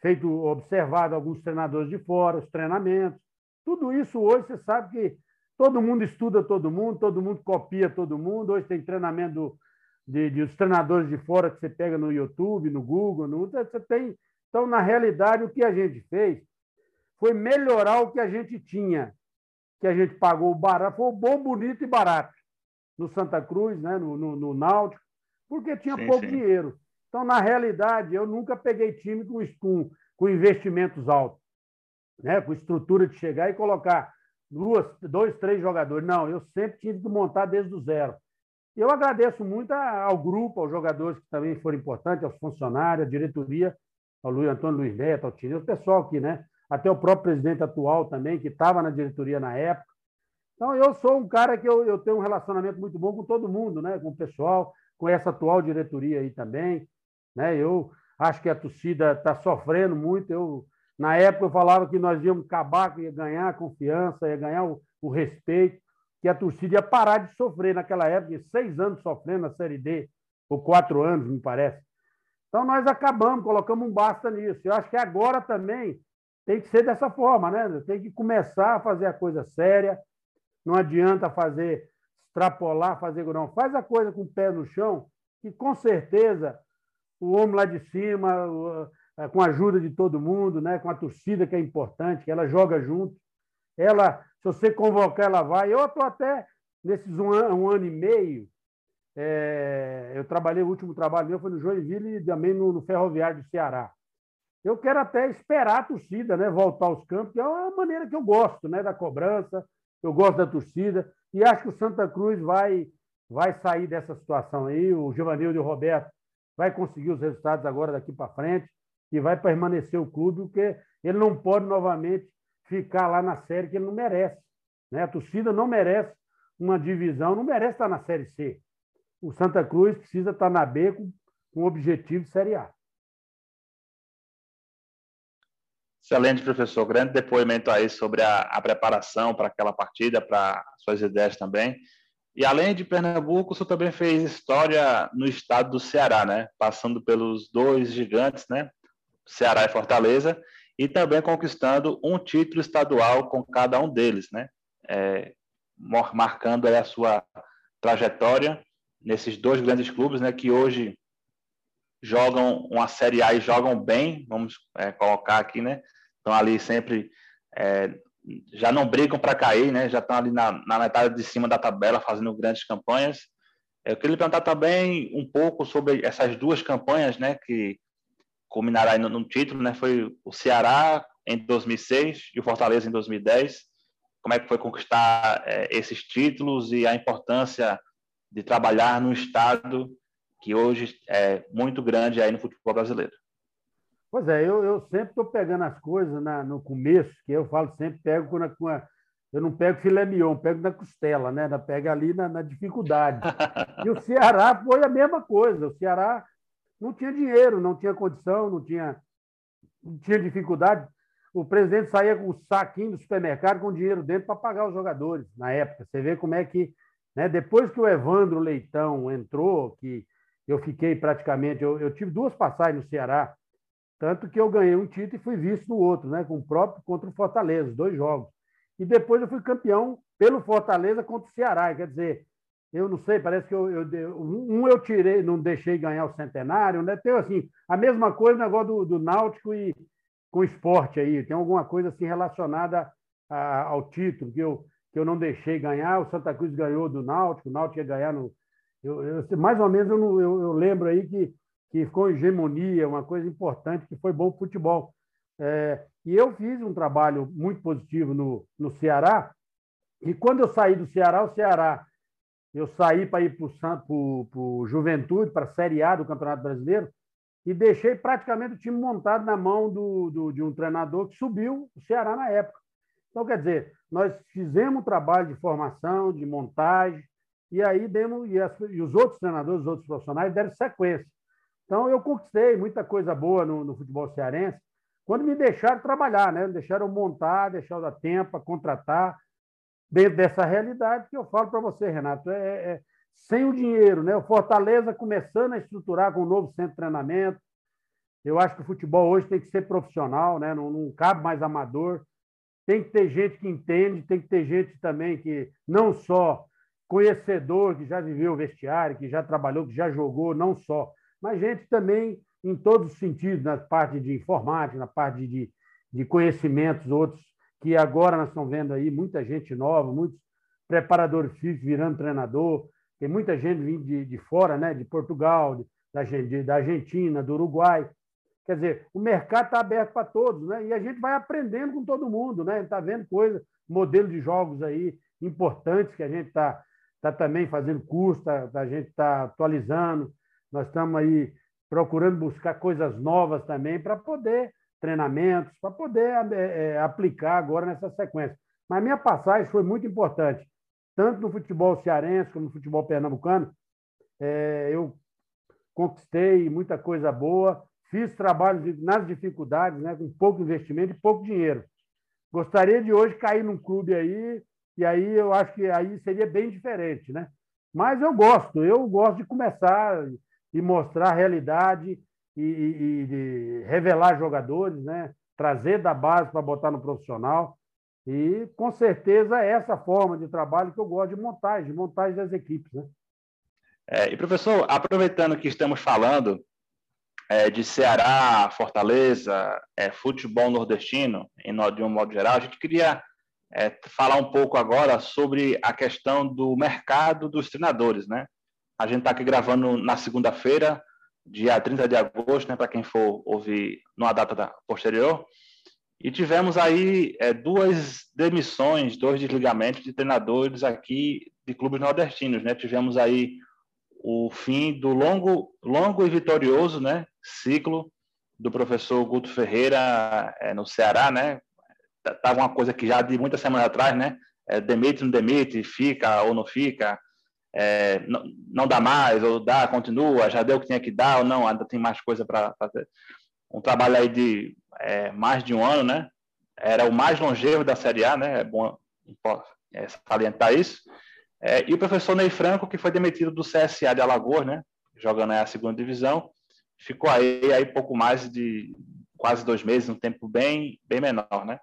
feito, observado alguns treinadores de fora, os treinamentos. Tudo isso hoje você sabe que todo mundo estuda todo mundo, todo mundo copia todo mundo. Hoje tem treinamento de, de os treinadores de fora que você pega no YouTube, no Google, no, você tem. Então, na realidade, o que a gente fez foi melhorar o que a gente tinha, que a gente pagou barato, foi bom, bonito e barato no Santa Cruz, né, no, no, no Náutico, porque tinha sim, pouco sim. dinheiro. Então, na realidade, eu nunca peguei time com, com, com investimentos altos, né, com estrutura de chegar e colocar duas, dois, três jogadores. Não, eu sempre tive que montar desde o zero. Eu agradeço muito ao grupo, aos jogadores que também foram importantes, aos funcionários, à diretoria, ao Luiz Antônio Luiz Neto, ao Tino, o pessoal aqui, né? até o próprio presidente atual também, que estava na diretoria na época. Então, eu sou um cara que eu, eu tenho um relacionamento muito bom com todo mundo, né? com o pessoal, com essa atual diretoria aí também. Né? Eu acho que a torcida está sofrendo muito. Eu, na época, eu falava que nós íamos acabar, que ia ganhar a confiança, ia ganhar o, o respeito, que a torcida ia parar de sofrer naquela época, seis anos sofrendo na Série D, ou quatro anos, me parece. Então, nós acabamos, colocamos um basta nisso. Eu acho que agora também tem que ser dessa forma, né? Tem que começar a fazer a coisa séria. Não adianta fazer extrapolar, fazer não. Faz a coisa com o pé no chão, que com certeza o homem lá de cima, é, com a ajuda de todo mundo, né? com a torcida que é importante, que ela joga junto. Ela, se você convocar, ela vai. Eu estou até nesses um ano, um ano e meio. É, eu trabalhei, o último trabalho meu foi no Joinville e também no, no Ferroviário do Ceará. Eu quero até esperar a torcida né, voltar aos campos, que é uma maneira que eu gosto né, da cobrança, eu gosto da torcida, e acho que o Santa Cruz vai, vai sair dessa situação aí. O Giovanildo e o Roberto vai conseguir os resultados agora daqui para frente e vai permanecer o clube, porque ele não pode novamente ficar lá na série que ele não merece. Né? A torcida não merece uma divisão, não merece estar na Série C. O Santa Cruz precisa estar na B com, com objetivo de Série A. Excelente, professor. Grande depoimento aí sobre a, a preparação para aquela partida, para suas ideias também. E além de Pernambuco, o senhor também fez história no estado do Ceará, né? Passando pelos dois gigantes, né? Ceará e Fortaleza, e também conquistando um título estadual com cada um deles, né? É, marcando a sua trajetória nesses dois grandes clubes, né? Que hoje jogam uma Série A e jogam bem, vamos é, colocar aqui, né? estão ali sempre é, já não brigam para cair, né? Já estão ali na, na, metade de cima da tabela fazendo grandes campanhas. Eu queria lhe perguntar também um pouco sobre essas duas campanhas, né? Que culminaram no, no título, né? Foi o Ceará em 2006 e o Fortaleza em 2010. Como é que foi conquistar é, esses títulos e a importância de trabalhar num estado que hoje é muito grande aí no futebol brasileiro? Pois é, eu, eu sempre estou pegando as coisas na, no começo, que eu falo sempre, pego com a, eu não pego filé mignon, pego na costela, né? Pega ali na, na dificuldade. E o Ceará foi a mesma coisa. O Ceará não tinha dinheiro, não tinha condição, não tinha, não tinha dificuldade. O presidente saía com o saquinho do supermercado com dinheiro dentro para pagar os jogadores na época. Você vê como é que, né? Depois que o Evandro Leitão entrou, que eu fiquei praticamente, eu, eu tive duas passagens no Ceará, tanto que eu ganhei um título e fui visto no outro, né? Com o próprio contra o Fortaleza, dois jogos. E depois eu fui campeão pelo Fortaleza contra o Ceará. Quer dizer, eu não sei, parece que eu, eu um eu tirei, não deixei ganhar o centenário, né? Tem assim, a mesma coisa o negócio do, do Náutico e com esporte aí. Tem alguma coisa assim relacionada a, ao título que eu, que eu não deixei ganhar. O Santa Cruz ganhou do Náutico, o Náutico ia ganhar no. Eu, eu mais ou menos eu, eu, eu, lembro aí que, que ficou hegemonia, uma coisa importante que foi bom futebol. É, e eu fiz um trabalho muito positivo no, no Ceará. E quando eu saí do Ceará, o Ceará, eu saí para ir para o Juventude, para a Série A do Campeonato Brasileiro, e deixei praticamente o time montado na mão do, do, de um treinador que subiu o Ceará na época. Então, quer dizer, nós fizemos um trabalho de formação, de montagem, e aí demos, e, as, e os outros treinadores, os outros profissionais deram sequência. Então, eu conquistei muita coisa boa no, no futebol cearense, quando me deixaram trabalhar, né? Deixaram montar, deixaram dar tempo contratar, dentro dessa realidade que eu falo para você, Renato, é, é, é, sem o dinheiro, né? O Fortaleza começando a estruturar com um novo centro de treinamento. Eu acho que o futebol hoje tem que ser profissional, né? Não, não cabe mais amador. Tem que ter gente que entende, tem que ter gente também que não só conhecedor, que já viveu o vestiário, que já trabalhou, que já jogou, não só, mas gente também em todos os sentidos, na parte de informática, na parte de, de conhecimentos, outros que agora nós estamos vendo aí muita gente nova, muitos preparadores físicos virando treinador, tem muita gente vindo de, de fora, né? de Portugal, de, da, de, da Argentina, do Uruguai. Quer dizer, o mercado está aberto para todos, né? E a gente vai aprendendo com todo mundo, né? Está vendo coisa, modelo de jogos aí importantes que a gente está tá também fazendo curso, tá, a gente está atualizando. Nós estamos aí procurando buscar coisas novas também para poder treinamentos, para poder é, aplicar agora nessa sequência. Mas minha passagem foi muito importante, tanto no futebol cearense como no futebol pernambucano. É, eu conquistei muita coisa boa, fiz trabalhos nas dificuldades, né, com pouco investimento e pouco dinheiro. Gostaria de hoje cair num clube aí, e aí eu acho que aí seria bem diferente, né? Mas eu gosto, eu gosto de começar e mostrar a realidade e, e, e revelar jogadores, né? trazer da base para botar no profissional. E, com certeza, é essa forma de trabalho que eu gosto de montagem, de montagem das equipes. Né? É, e, professor, aproveitando que estamos falando é, de Ceará, Fortaleza, é, futebol nordestino, em, de um modo geral, a gente queria é, falar um pouco agora sobre a questão do mercado dos treinadores, né? A gente está aqui gravando na segunda-feira, dia 30 de agosto, né, para quem for ouvir numa data posterior. E tivemos aí é, duas demissões, dois desligamentos de treinadores aqui de clubes nordestinos. Né? Tivemos aí o fim do longo, longo e vitorioso né, ciclo do professor Guto Ferreira é, no Ceará. Né? Tava uma coisa que já de muitas semanas atrás, né? É, demite, não demite, fica ou não fica é, não, não, dá mais, ou dá, continua, já deu o que tinha que dar, ou não, ainda tem mais coisa para fazer. Um trabalho aí de é, mais de um ano, né? Era o mais longevo da Série A, né? É bom é, salientar isso. É, e o professor Ney Franco, que foi demitido do CSA de Alagoas, né? Jogando aí a segunda divisão, ficou aí, aí pouco mais de quase dois meses, um tempo bem, bem menor, né?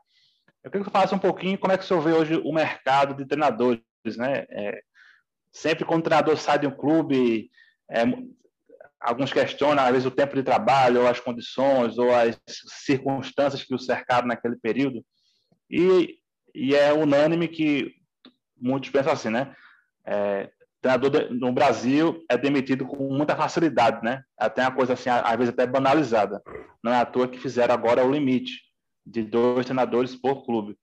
Eu queria que você falasse um pouquinho como é que o senhor vê hoje o mercado de treinadores, né? É, sempre quando o treinador sai de um clube, é, alguns questionam, às vezes, o tempo de trabalho, ou as condições, ou as circunstâncias que o cercaram naquele período. E, e é unânime que muitos pensam assim, né? É, treinador no Brasil é demitido com muita facilidade, né? Até uma coisa assim, às vezes até banalizada. Não é à toa que fizeram agora o limite de dois treinadores por clube.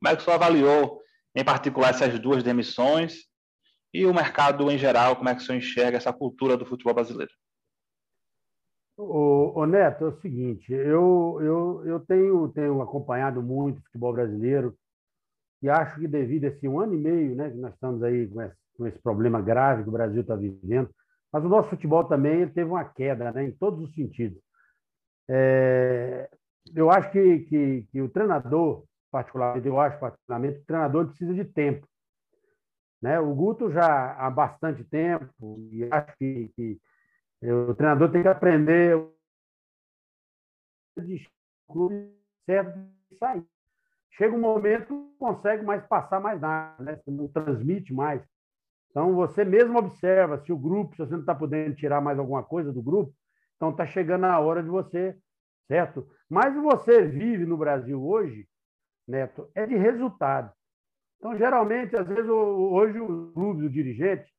Como é que o avaliou, em particular, essas duas demissões e o mercado em geral, como é que você enxerga essa cultura do futebol brasileiro? O, o Neto, é o seguinte, eu, eu, eu tenho, tenho acompanhado muito o futebol brasileiro e acho que devido a esse um ano e meio né, que nós estamos aí com esse, com esse problema grave que o Brasil está vivendo, mas o nosso futebol também teve uma queda né, em todos os sentidos. É, eu acho que, que, que, o treinador, particularmente, eu acho particularmente, o treinador precisa de tempo. Né? O Guto já há bastante tempo, e acho que, que o treinador tem que aprender de clube certo de sair. Chega um momento não consegue mais passar mais nada, né? não transmite mais. Então, você mesmo observa se o grupo, se você não está podendo tirar mais alguma coisa do grupo, então está chegando a hora de você, certo? Mas você vive no Brasil hoje, Neto, é de resultado. Então, geralmente, às vezes, hoje o clube, o dirigente,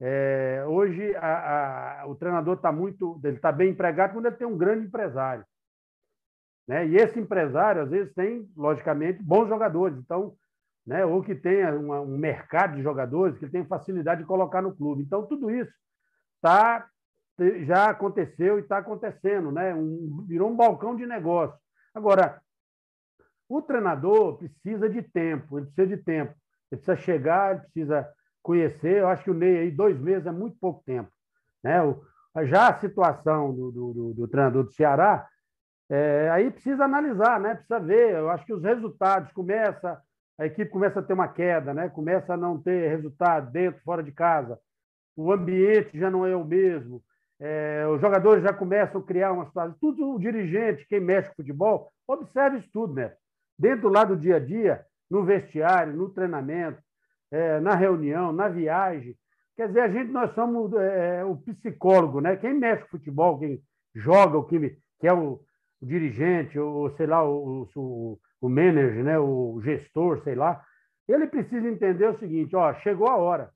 é, hoje a, a, o treinador está muito, ele está bem empregado quando ele tem um grande empresário. Né? E esse empresário, às vezes, tem, logicamente, bons jogadores. Então, né? ou que tenha uma, um mercado de jogadores que tem facilidade de colocar no clube. Então, tudo isso tá, já aconteceu e está acontecendo, né? Um, virou um balcão de negócio. Agora, o treinador precisa de tempo, ele precisa de tempo. Ele precisa chegar, ele precisa conhecer. Eu acho que o Ney aí, dois meses é muito pouco tempo. Né? O, já a situação do, do, do, do treinador do Ceará, é, aí precisa analisar, né? precisa ver. Eu acho que os resultados começam a equipe começa a ter uma queda, né? começa a não ter resultado dentro, fora de casa, o ambiente já não é o mesmo, é, os jogadores já começam a criar uma situação. Tudo o dirigente, quem mexe com futebol, observe isso tudo, né? Dentro lá do dia a dia, no vestiário, no treinamento, é, na reunião, na viagem. Quer dizer, a gente, nós somos é, o psicólogo, né? Quem mexe com futebol, quem joga, o que, que é o, o dirigente, ou sei lá, o, o, o manager, né, o gestor, sei lá, ele precisa entender o seguinte: ó, chegou a hora.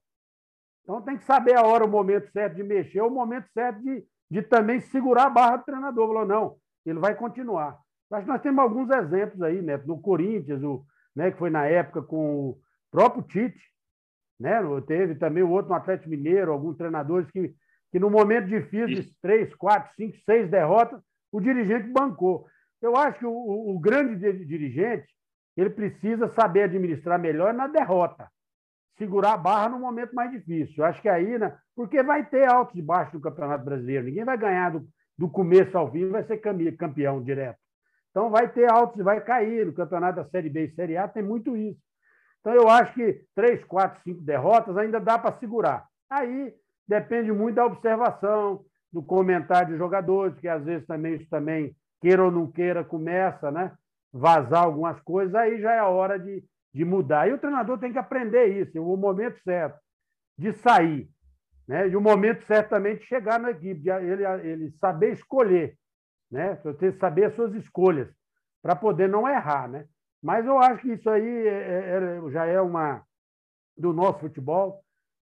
Então tem que saber a hora, o momento certo de mexer, o momento certo de, de também segurar a barra do treinador. Falou, não, ele vai continuar. Acho que nós temos alguns exemplos aí, né? No Corinthians, o, né, que foi na época com o próprio Tite, né? Teve também o outro no Atlético Mineiro, alguns treinadores que, que no momento difícil, de três, quatro, cinco, seis derrotas, o dirigente bancou. Eu acho que o, o grande dirigente ele precisa saber administrar melhor na derrota, segurar a barra no momento mais difícil. Eu acho que aí, né, porque vai ter altos e baixos no Campeonato Brasileiro. Ninguém vai ganhar do, do começo ao fim, vai ser campeão direto. Então vai ter altos e vai cair. No campeonato da Série B e Série A tem muito isso. Então eu acho que três, quatro, cinco derrotas ainda dá para segurar. Aí depende muito da observação, do comentário de jogadores, que às vezes também isso também queira ou não queira, começa né, vazar algumas coisas, aí já é a hora de, de mudar. E o treinador tem que aprender isso, o momento certo de sair. Né? E o momento de chegar na equipe, ele, ele saber escolher, né? Você saber as suas escolhas, para poder não errar. Né? Mas eu acho que isso aí é, é, é já é uma do nosso futebol,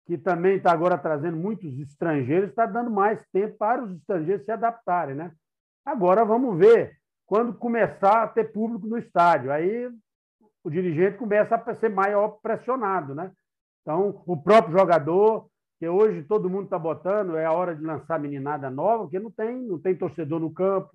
que também está agora trazendo muitos estrangeiros, está dando mais tempo para os estrangeiros se adaptarem. Né? Agora vamos ver quando começar a ter público no estádio. Aí o dirigente começa a ser maior pressionado, né? Então, o próprio jogador, que hoje todo mundo está botando, é a hora de lançar meninada nova, porque não tem, não tem torcedor no campo,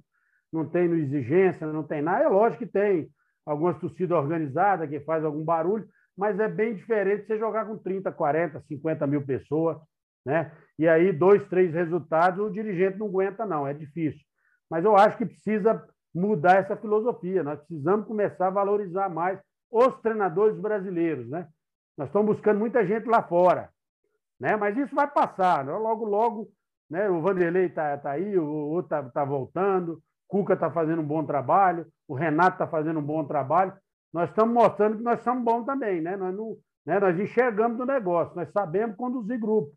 não tem no exigência, não tem nada. É lógico que tem algumas torcidas organizadas que faz algum barulho, mas é bem diferente você jogar com 30, 40, 50 mil pessoas, né? E aí, dois, três resultados, o dirigente não aguenta, não, é difícil. Mas eu acho que precisa mudar essa filosofia. Nós precisamos começar a valorizar mais os treinadores brasileiros, né? Nós estamos buscando muita gente lá fora, né? Mas isso vai passar, né? logo, logo, né? O Vanderlei está tá aí, o outro está tá voltando, o Cuca está fazendo um bom trabalho, o Renato está fazendo um bom trabalho. Nós estamos mostrando que nós somos bons também, né? Nós, não, né? nós enxergamos do negócio, nós sabemos conduzir grupo.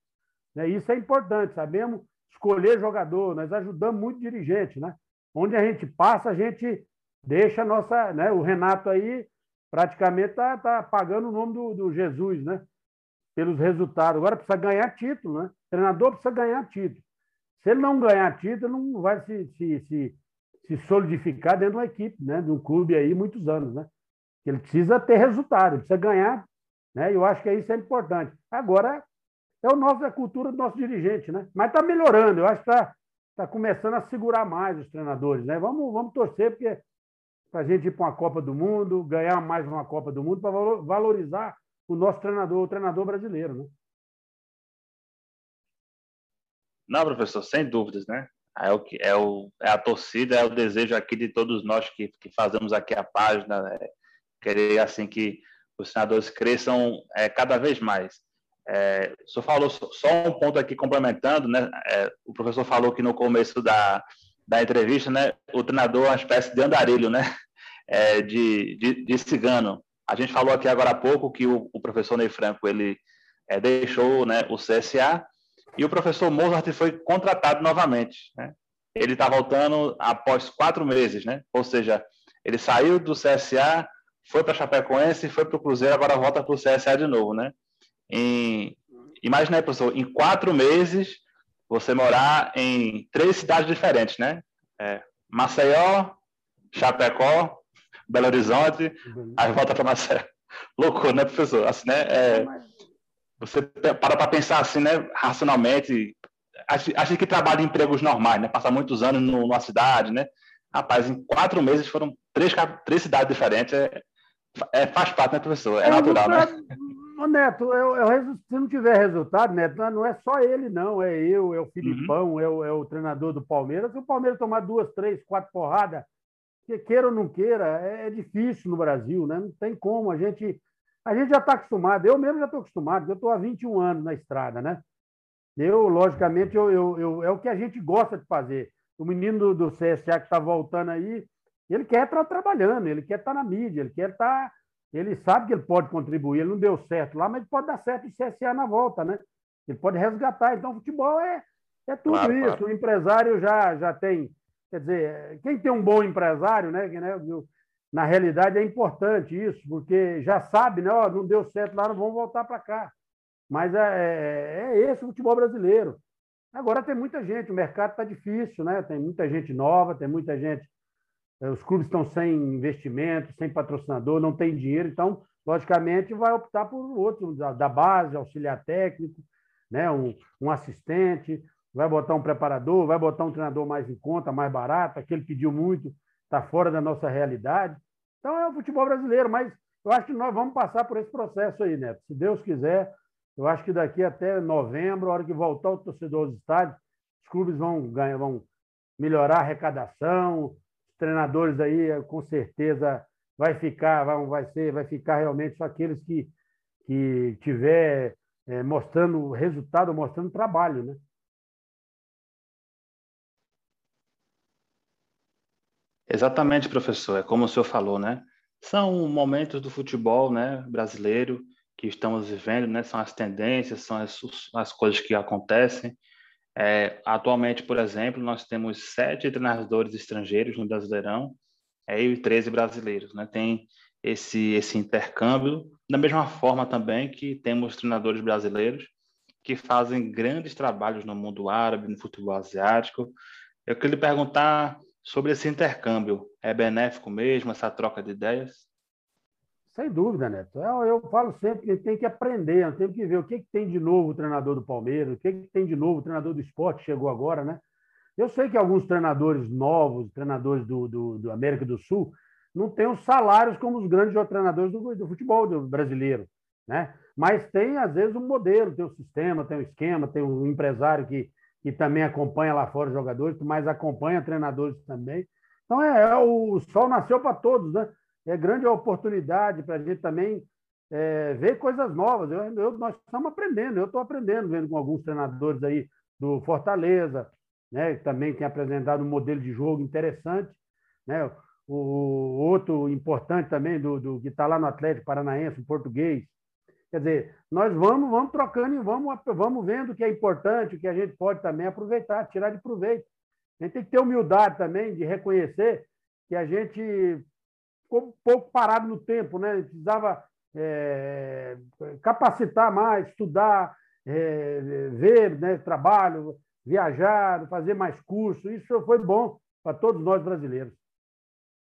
Né? Isso é importante, sabemos escolher jogador, nós ajudamos muito dirigente, né? Onde a gente passa, a gente deixa a nossa. Né? O Renato aí praticamente está tá pagando o nome do, do, Jesus, né? Pelos resultados. Agora precisa ganhar título, né? O treinador precisa ganhar título. Se ele não ganhar título, não vai se, se, se, se solidificar dentro de uma equipe, né? De um clube aí muitos anos, né? Ele precisa ter resultado, precisa ganhar, né? Eu acho que isso é importante. Agora, é o nosso, a cultura do nosso dirigente, né? Mas está melhorando, eu acho que está está começando a segurar mais os treinadores, né? Vamos, vamos torcer porque para a gente ir para uma Copa do Mundo, ganhar mais uma Copa do Mundo, para valorizar o nosso treinador, o treinador brasileiro, né? Não, professor, sem dúvidas, né? É, o que, é, o, é a torcida, é o desejo aqui de todos nós que, que fazemos aqui a página, né? querer assim que os treinadores cresçam é, cada vez mais. É, o senhor falou só um ponto aqui complementando, né? É, o professor falou que no começo da, da entrevista, né? O treinador é uma espécie de andarilho, né? É, de, de, de, cigano. A gente falou aqui agora há pouco que o, o professor Ney Franco ele é, deixou né, o CSA e o professor Mozart foi contratado novamente. Né? Ele está voltando após quatro meses, né? Ou seja, ele saiu do CSA, foi para Chapecoense, foi para o Cruzeiro, agora volta para o CSA de novo, né? Em, imagina aí, professor, em quatro meses você morar em três cidades diferentes, né? É, Maceió, Chapecó, Belo Horizonte, uhum. aí volta para Maceió. Loucura, né, professor? Assim, né? É, você para para pensar assim, né, racionalmente, acha que trabalha em empregos normais, né? Passar muitos anos no, numa cidade, né? Rapaz, em quatro meses foram três, três cidades diferentes. É, é, faz parte, né, professor? É, é natural, né? Ô, Neto, eu, eu, se não tiver resultado, Neto, não é só ele, não. É eu, é o Filipão, uhum. é, o, é o treinador do Palmeiras. Se o Palmeiras tomar duas, três, quatro porradas, que queira ou não queira, é, é difícil no Brasil, né? Não tem como. A gente a gente já está acostumado, eu mesmo já estou acostumado, eu estou há 21 anos na estrada, né? Eu, logicamente, eu, eu, eu, é o que a gente gosta de fazer. O menino do, do CSA que está voltando aí, ele quer estar trabalhando, ele quer estar na mídia, ele quer estar. Ele sabe que ele pode contribuir, ele não deu certo lá, mas pode dar certo em CSA na volta, né? Ele pode resgatar. Então, futebol é, é tudo claro, isso. Claro. O empresário já, já tem. Quer dizer, quem tem um bom empresário, né? né na realidade é importante isso, porque já sabe, né? Não deu certo lá, não vamos voltar para cá. Mas é, é, é, esse o futebol brasileiro. Agora tem muita gente, o mercado está difícil, né? Tem muita gente nova, tem muita gente. Eh, os clubes estão sem investimento, sem patrocinador, não tem dinheiro, então, logicamente, vai optar por outro da, da base, auxiliar técnico, né? Um, um assistente, vai botar um preparador, vai botar um treinador mais em conta, mais barato, aquele pediu muito, está fora da nossa realidade. Então é o futebol brasileiro, mas eu acho que nós vamos passar por esse processo aí, Neto. Se Deus quiser, eu acho que daqui até novembro, a hora que voltar o torcedor aos estádios, os clubes vão ganhar, vão melhorar a arrecadação, os treinadores aí com certeza vai ficar, vai, vai ser, vai ficar realmente só aqueles que que tiver é, mostrando resultado, mostrando trabalho, né? Exatamente, professor. É como o senhor falou, né? São momentos do futebol, né, brasileiro que estamos vivendo, né? São as tendências, são as, as coisas que acontecem. É, atualmente, por exemplo, nós temos sete treinadores estrangeiros no Brasileirão é, e 13 brasileiros, né? Tem esse esse intercâmbio da mesma forma também que temos treinadores brasileiros que fazem grandes trabalhos no mundo árabe, no futebol asiático. Eu queria lhe perguntar sobre esse intercâmbio. É benéfico mesmo, essa troca de ideias? Sem dúvida, Neto. Eu, eu falo sempre que tem que aprender, tem que ver o que, que tem de novo o treinador do Palmeiras, o que, que tem de novo o treinador do esporte chegou agora, né? Eu sei que alguns treinadores novos, treinadores do, do, do América do Sul, não têm os salários como os grandes treinadores do, do futebol brasileiro, né? Mas tem, às vezes, um modelo, tem um sistema, tem um esquema, tem um empresário que, que também acompanha lá fora os jogadores, mas acompanha treinadores também. Então, é, é o sol nasceu para todos, né? É grande oportunidade para a gente também é, ver coisas novas. Eu, eu, nós estamos aprendendo, eu estou aprendendo, vendo com alguns treinadores aí do Fortaleza, né, que também tem apresentado um modelo de jogo interessante. Né? O, o outro importante também, do, do que está lá no Atlético Paranaense, o português, Quer dizer, nós vamos, vamos trocando e vamos, vamos vendo o que é importante, o que a gente pode também aproveitar, tirar de proveito. A gente tem que ter humildade também de reconhecer que a gente ficou um pouco parado no tempo, né? A gente precisava é, capacitar mais, estudar, é, ver né, trabalho, viajar, fazer mais cursos. Isso foi bom para todos nós brasileiros.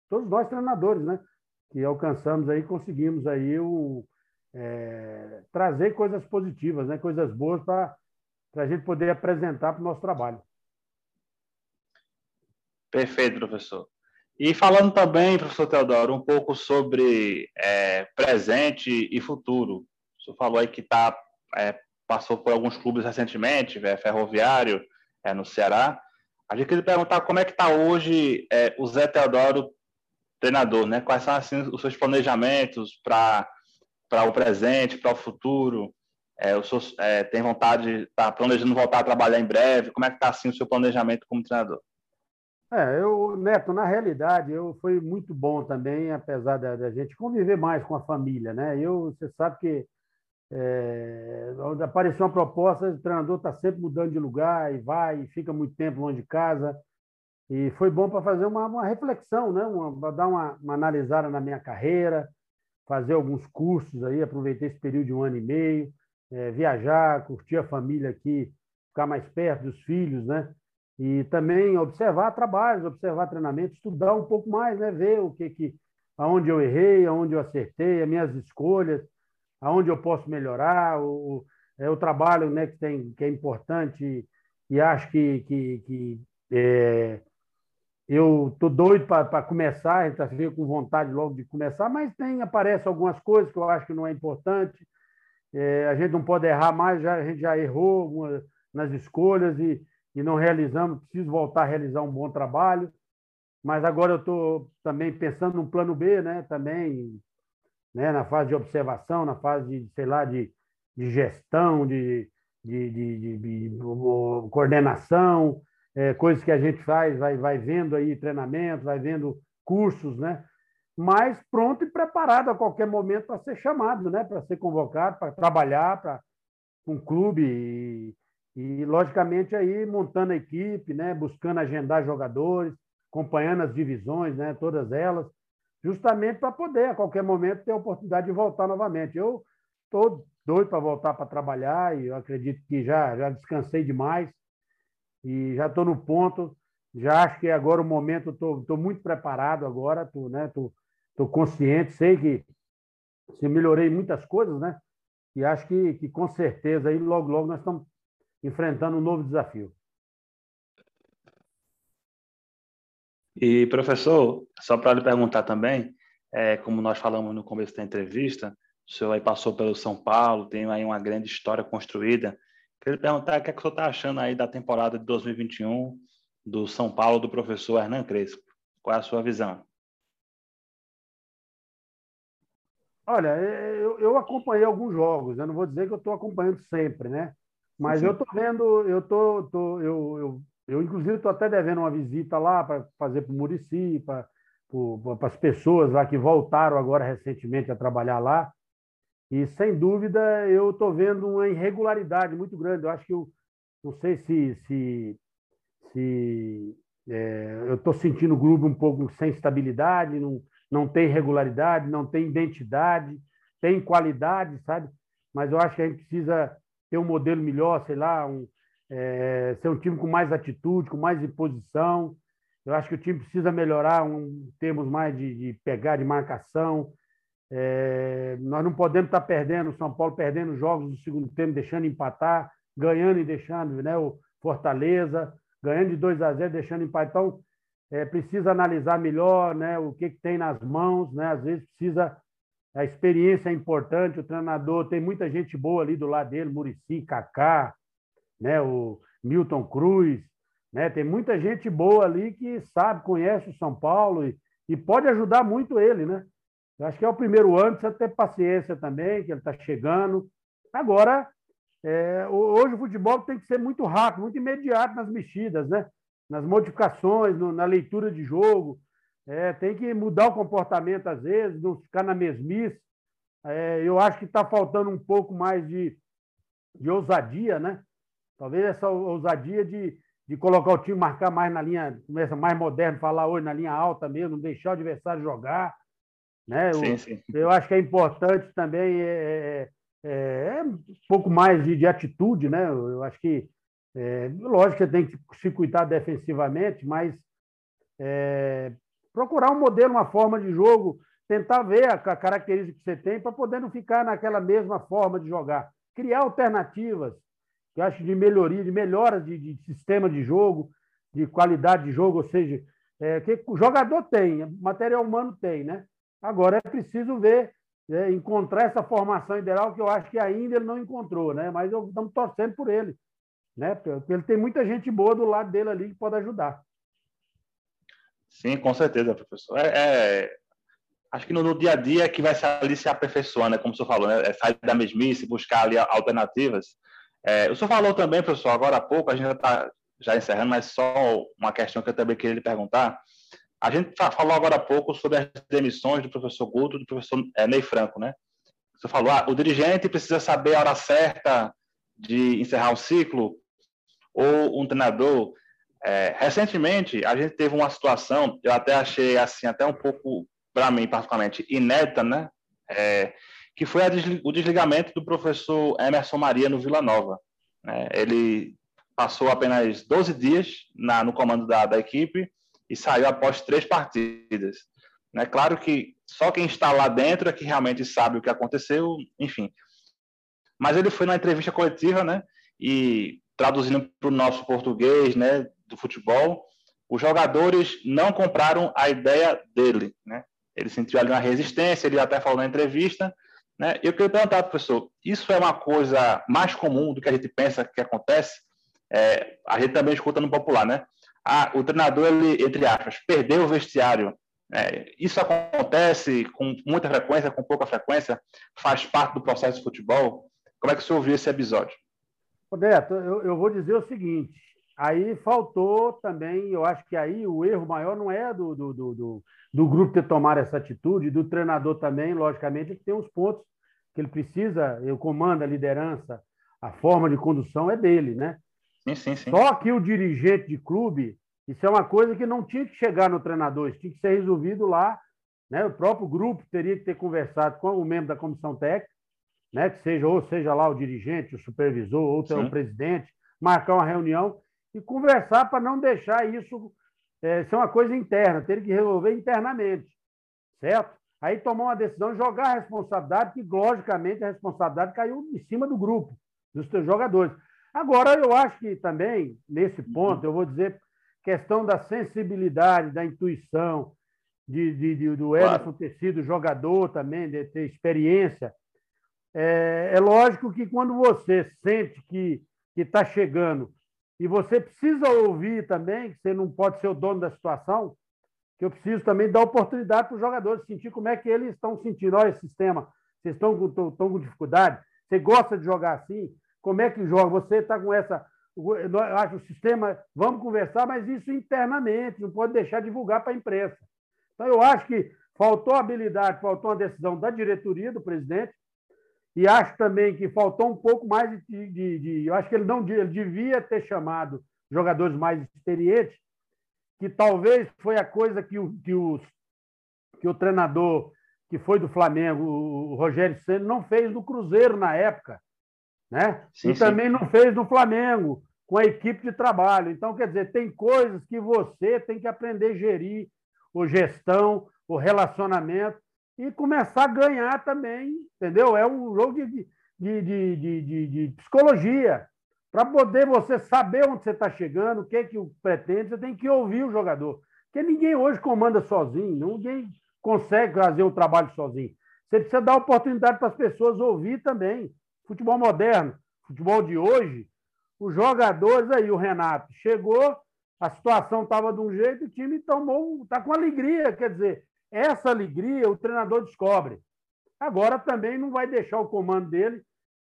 Todos nós treinadores, né? Que alcançamos aí, conseguimos aí o, é, trazer coisas positivas, né? coisas boas para a gente poder apresentar para o nosso trabalho. Perfeito, professor. E falando também, professor Teodoro, um pouco sobre é, presente e futuro. O senhor falou aí que tá, é, passou por alguns clubes recentemente, é, Ferroviário, é, no Ceará. A gente queria perguntar como é que está hoje é, o Zé Teodoro, treinador, né? Quais são assim, os seus planejamentos para o presente, para o futuro? É, é, tem vontade, está planejando voltar a trabalhar em breve? Como é que está assim, o seu planejamento como treinador? É, eu, Neto, na realidade, eu foi muito bom também, apesar da, da gente conviver mais com a família, né? Eu, você sabe que é, apareceu uma proposta, o treinador está sempre mudando de lugar e vai, e fica muito tempo longe de casa. E foi bom para fazer uma, uma, reflexão, né? Uma, dar uma, uma analisada na minha carreira, fazer alguns cursos aí, aproveitei esse período de um ano e meio, é, viajar, curtir a família aqui, ficar mais perto dos filhos, né? E também observar trabalhos, observar treinamentos, estudar um pouco mais, né? Ver o que que, aonde eu errei, aonde eu acertei, as minhas escolhas, aonde eu posso melhorar, o, é o trabalho, né? Que tem, que é importante e acho que, que, que é, eu tô doido para começar, a gente está com vontade logo de começar, mas tem aparece algumas coisas que eu acho que não é importante. É, a gente não pode errar mais, já, a gente já errou nas escolhas e e não realizamos, preciso voltar a realizar um bom trabalho. Mas agora eu estou também pensando num plano B, né? Também né? na fase de observação, na fase de, sei lá, de, de gestão, de, de, de, de coordenação, é, coisas que a gente faz, vai, vai vendo aí treinamento, vai vendo cursos, né? Mas pronto e preparado a qualquer momento para ser chamado, né? Para ser convocado, para trabalhar para um clube. E, e, logicamente, aí montando a equipe, né, buscando agendar jogadores, acompanhando as divisões, né, todas elas, justamente para poder, a qualquer momento, ter a oportunidade de voltar novamente. Eu estou doido para voltar para trabalhar e eu acredito que já, já descansei demais e já estou no ponto. Já acho que agora o momento, estou muito preparado agora, estou né, tô, tô consciente, sei que se melhorei muitas coisas, né? E acho que, que com certeza aí logo, logo nós estamos enfrentando um novo desafio. E, professor, só para lhe perguntar também, é, como nós falamos no começo da entrevista, o senhor aí passou pelo São Paulo, tem aí uma grande história construída. Queria perguntar o que, é que o senhor está achando aí da temporada de 2021 do São Paulo do professor Hernan Crespo. Qual é a sua visão? Olha, eu, eu acompanhei alguns jogos, eu não vou dizer que eu estou acompanhando sempre, né? Mas Sim. eu estou vendo, eu tô, tô eu, eu, eu inclusive estou até devendo uma visita lá para fazer para o Murici, para as pessoas lá que voltaram agora recentemente a trabalhar lá. E sem dúvida eu estou vendo uma irregularidade muito grande. Eu acho que eu não sei se, se, se é, eu estou sentindo o grupo um pouco sem estabilidade, não, não tem regularidade, não tem identidade, tem qualidade, sabe? Mas eu acho que a gente precisa ter um modelo melhor, sei lá, um, é, ser um time com mais atitude, com mais imposição. Eu acho que o time precisa melhorar um, termos mais de, de pegar, de marcação. É, nós não podemos estar perdendo, o São Paulo perdendo jogos do segundo tempo, deixando empatar, ganhando e deixando né, o Fortaleza, ganhando de 2 a 0, deixando empatar. Então, é, precisa analisar melhor né, o que, que tem nas mãos, né? às vezes precisa a experiência é importante, o treinador tem muita gente boa ali do lado dele, Murici, Kaká, né, o Milton Cruz, né, tem muita gente boa ali que sabe, conhece o São Paulo e, e pode ajudar muito ele, né? Eu acho que é o primeiro ano, precisa ter paciência também, que ele está chegando. Agora, é, hoje o futebol tem que ser muito rápido, muito imediato nas mexidas, né? nas modificações, no, na leitura de jogo. É, tem que mudar o comportamento às vezes, não ficar na mesmice. É, eu acho que está faltando um pouco mais de, de ousadia, né? Talvez essa ousadia de, de colocar o time, marcar mais na linha, começa mais moderno, falar hoje na linha alta mesmo, não deixar o adversário jogar. Né? Sim, eu, sim. eu acho que é importante também é, é, é um pouco mais de, de, atitude, né? Eu acho que, é, lógico que você tem que se cuidar defensivamente, mas é, procurar um modelo, uma forma de jogo, tentar ver a característica que você tem para poder não ficar naquela mesma forma de jogar. Criar alternativas, que eu acho de melhoria, de melhora de, de sistema de jogo, de qualidade de jogo, ou seja, É, que o jogador tem, material humano tem, né? Agora é preciso ver, é, encontrar essa formação ideal que eu acho que ainda ele não encontrou, né? Mas eu estamos torcendo por ele, né? Porque ele tem muita gente boa do lado dele ali que pode ajudar. Sim, com certeza, professor. É, é, acho que no, no, dia a dia é que vai se ali se aperfeiçoando, né? como o senhor falou, né? É sair da mesmice, buscar ali alternativas. É, o senhor falou também, professor, agora há pouco, a gente já está já encerrando, mas só uma questão que eu também queria lhe perguntar. A gente falou agora há pouco sobre as demissões do professor Guto do professor é, Ney Franco, né? Você falou, ah, o dirigente precisa saber a hora certa de encerrar um ciclo, ou um treinador. É, recentemente, a gente teve uma situação, eu até achei assim, até um pouco, para mim, particularmente, inédita, né? É, que foi o desligamento do professor Emerson Maria no Vila Nova. Né? Ele passou apenas 12 dias na, no comando da, da equipe e saiu após três partidas. Né? Claro que só quem está lá dentro é que realmente sabe o que aconteceu, enfim. Mas ele foi na entrevista coletiva, né? E traduzindo para o nosso português, né, do futebol, os jogadores não compraram a ideia dele, né? Ele sentiu ali uma resistência, ele até falou na entrevista, né? Eu queria perguntar, professor, isso é uma coisa mais comum do que a gente pensa que acontece? É, a gente também escuta no popular, né? Ah, o treinador, ele, entre aspas, perdeu o vestiário. É, isso acontece com muita frequência, com pouca frequência? Faz parte do processo de futebol? Como é que o senhor viu esse episódio? Roberto, eu, eu vou dizer o seguinte: aí faltou também, eu acho que aí o erro maior não é do, do, do, do, do grupo ter tomado essa atitude, do treinador também, logicamente, que tem uns pontos que ele precisa, o comando, a liderança, a forma de condução é dele, né? Sim, sim, sim. Só que o dirigente de clube, isso é uma coisa que não tinha que chegar no treinador, isso tinha que ser resolvido lá, né? O próprio grupo teria que ter conversado com o membro da comissão técnica, né? Que seja ou seja lá o dirigente, o supervisor, ou o presidente, marcar uma reunião e conversar para não deixar isso é, ser uma coisa interna, ter que resolver internamente, certo? Aí tomar uma decisão, jogar a responsabilidade, que logicamente a responsabilidade caiu em cima do grupo, dos seus jogadores. Agora, eu acho que também, nesse uhum. ponto, eu vou dizer, questão da sensibilidade, da intuição, de, de, de do Ederson claro. ter sido jogador também, de ter experiência. É, é lógico que quando você sente que está chegando e você precisa ouvir também, que você não pode ser o dono da situação, que eu preciso também dar oportunidade para os jogadores sentir como é que eles estão sentindo. Olha, esse sistema, vocês estão com, estão com dificuldade, você gosta de jogar assim, como é que joga? Você está com essa. Eu acho o sistema, vamos conversar, mas isso internamente, não pode deixar divulgar para a imprensa. Então, eu acho que faltou habilidade, faltou uma decisão da diretoria, do presidente, e acho também que faltou um pouco mais de. de, de eu acho que ele não ele devia ter chamado jogadores mais experientes, que talvez foi a coisa que o, que os, que o treinador que foi do Flamengo, o Rogério Senna, não fez no Cruzeiro na época. Né? Sim, e sim. também não fez no Flamengo, com a equipe de trabalho. Então, quer dizer, tem coisas que você tem que aprender a gerir, o gestão, o relacionamento, e começar a ganhar também, entendeu? É um jogo de, de, de, de, de psicologia. Para poder você saber onde você está chegando, o que é que pretende, você tem que ouvir o jogador. Porque ninguém hoje comanda sozinho, ninguém consegue fazer o trabalho sozinho. Você precisa dar oportunidade para as pessoas ouvir também. Futebol moderno, futebol de hoje, os jogadores aí, o Renato chegou, a situação estava de um jeito, o time tomou, está com alegria, quer dizer, essa alegria o treinador descobre. Agora também não vai deixar o comando dele,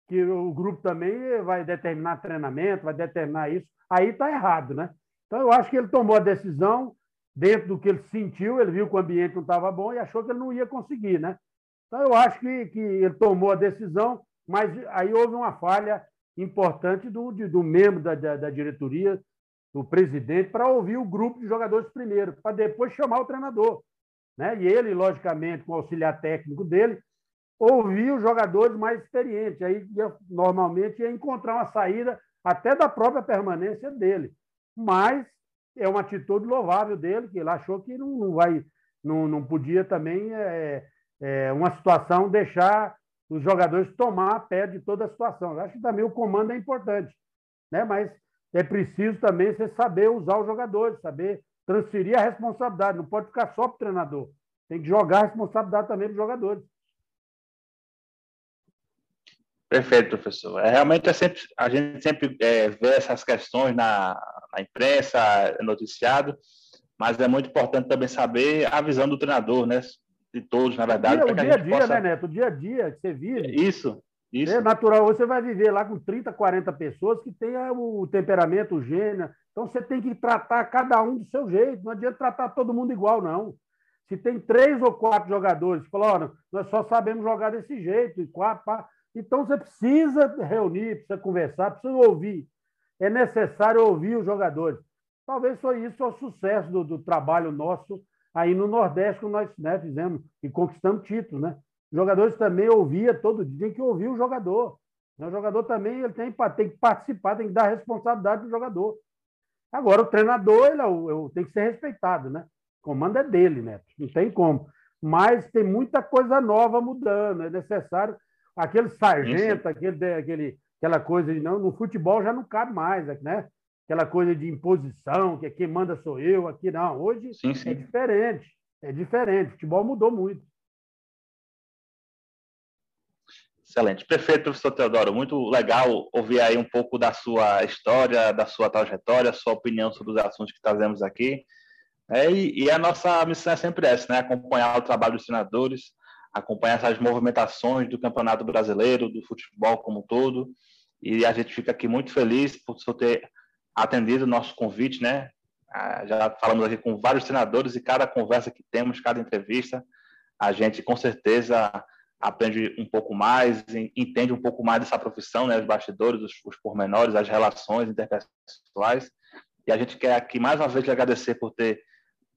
que o grupo também vai determinar treinamento, vai determinar isso. Aí está errado, né? Então eu acho que ele tomou a decisão dentro do que ele sentiu, ele viu que o ambiente não estava bom e achou que ele não ia conseguir, né? Então eu acho que, que ele tomou a decisão, mas aí houve uma falha importante do, do membro da, da, da diretoria, do presidente, para ouvir o grupo de jogadores primeiro, para depois chamar o treinador. Né? E ele, logicamente, com o auxiliar técnico dele, ouvia os jogadores mais experientes. Aí, ia, normalmente, ia encontrar uma saída até da própria permanência dele. Mas é uma atitude louvável dele, que ele achou que não, não vai, não, não podia também é, é, uma situação deixar os jogadores tomar a pé de toda a situação. Eu acho que também o comando é importante, né? mas é preciso também você saber usar os jogadores, saber transferir a responsabilidade, não pode ficar só para o treinador. Tem que jogar a responsabilidade também para os jogadores. Perfeito, professor. É, realmente é sempre, a gente sempre é, vê essas questões na, na imprensa, noticiado, mas é muito importante também saber a visão do treinador, né? De todos, na verdade. O dia, o dia a, dia, possa... né, Neto? O dia a dia que você vive. Isso, isso. É natural, você vai viver lá com 30, 40 pessoas que têm o temperamento, o gênio. Então você tem que tratar cada um do seu jeito. Não adianta tratar todo mundo igual, não. Se tem três ou quatro jogadores que falam, nós só sabemos jogar desse jeito, e quatro, pá, então você precisa reunir, precisa conversar, precisa ouvir. É necessário ouvir os jogadores. Talvez foi isso o sucesso do, do trabalho nosso aí no Nordeste, nós né, fizemos e conquistamos títulos. Né? Os jogadores também ouviam todo dia, tem que ouvir o jogador. O jogador também ele tem, tem que participar, tem que dar responsabilidade do jogador. Agora, o treinador ele, ele tem que ser respeitado, né? O comando é dele, né? Não tem como. Mas tem muita coisa nova mudando. É necessário aquele sargento, aquele, aquele, aquela coisa de não, no futebol já não cabe mais, né? Aquela coisa de imposição, que quem manda sou eu, aqui não. Hoje sim, sim. é diferente, é diferente. O futebol mudou muito. Excelente, perfeito, professor Teodoro. Muito legal ouvir aí um pouco da sua história, da sua trajetória, sua opinião sobre os assuntos que trazemos aqui. É, e, e, a nossa missão é sempre essa, né? Acompanhar o trabalho dos treinadores, acompanhar essas movimentações do Campeonato Brasileiro, do futebol como um todo. E a gente fica aqui muito feliz por ter atendido o nosso convite, né? Ah, já falamos aqui com vários treinadores e cada conversa que temos, cada entrevista, a gente com certeza aprende um pouco mais, entende um pouco mais dessa profissão, né? Os bastidores, os, os pormenores, as relações interpessoais. E a gente quer aqui mais uma vez lhe agradecer por ter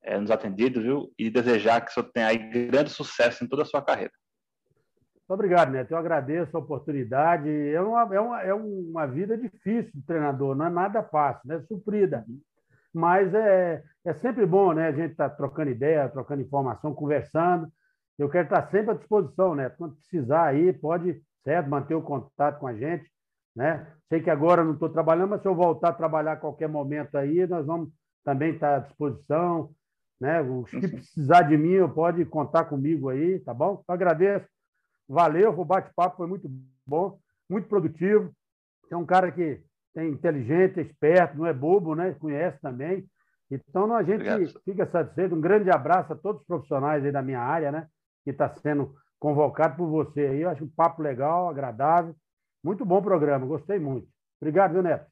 é, nos atendido, viu? E desejar que o senhor tenha aí grande sucesso em toda a sua carreira. Muito obrigado, Neto. Eu agradeço a oportunidade. É uma, é uma, é uma vida difícil de treinador, não é nada fácil, né? Suprida. Mas é, é sempre bom, né? A gente estar tá trocando ideia, trocando informação, conversando. Eu quero estar sempre à disposição, Neto. Quando precisar aí, pode, certo, manter o contato com a gente. Né? Sei que agora não estou trabalhando, mas se eu voltar a trabalhar a qualquer momento aí, nós vamos também estar à disposição. Né? O que precisar de mim, pode contar comigo aí, tá bom? Eu agradeço. Valeu, o bate-papo foi muito bom, muito produtivo. É um cara que é inteligente, esperto, não é bobo, né? Conhece também. Então, a gente Obrigado. fica satisfeito. Um grande abraço a todos os profissionais aí da minha área, né? Que está sendo convocado por você aí. Eu acho um papo legal, agradável. Muito bom programa, gostei muito. Obrigado, viu, Neto?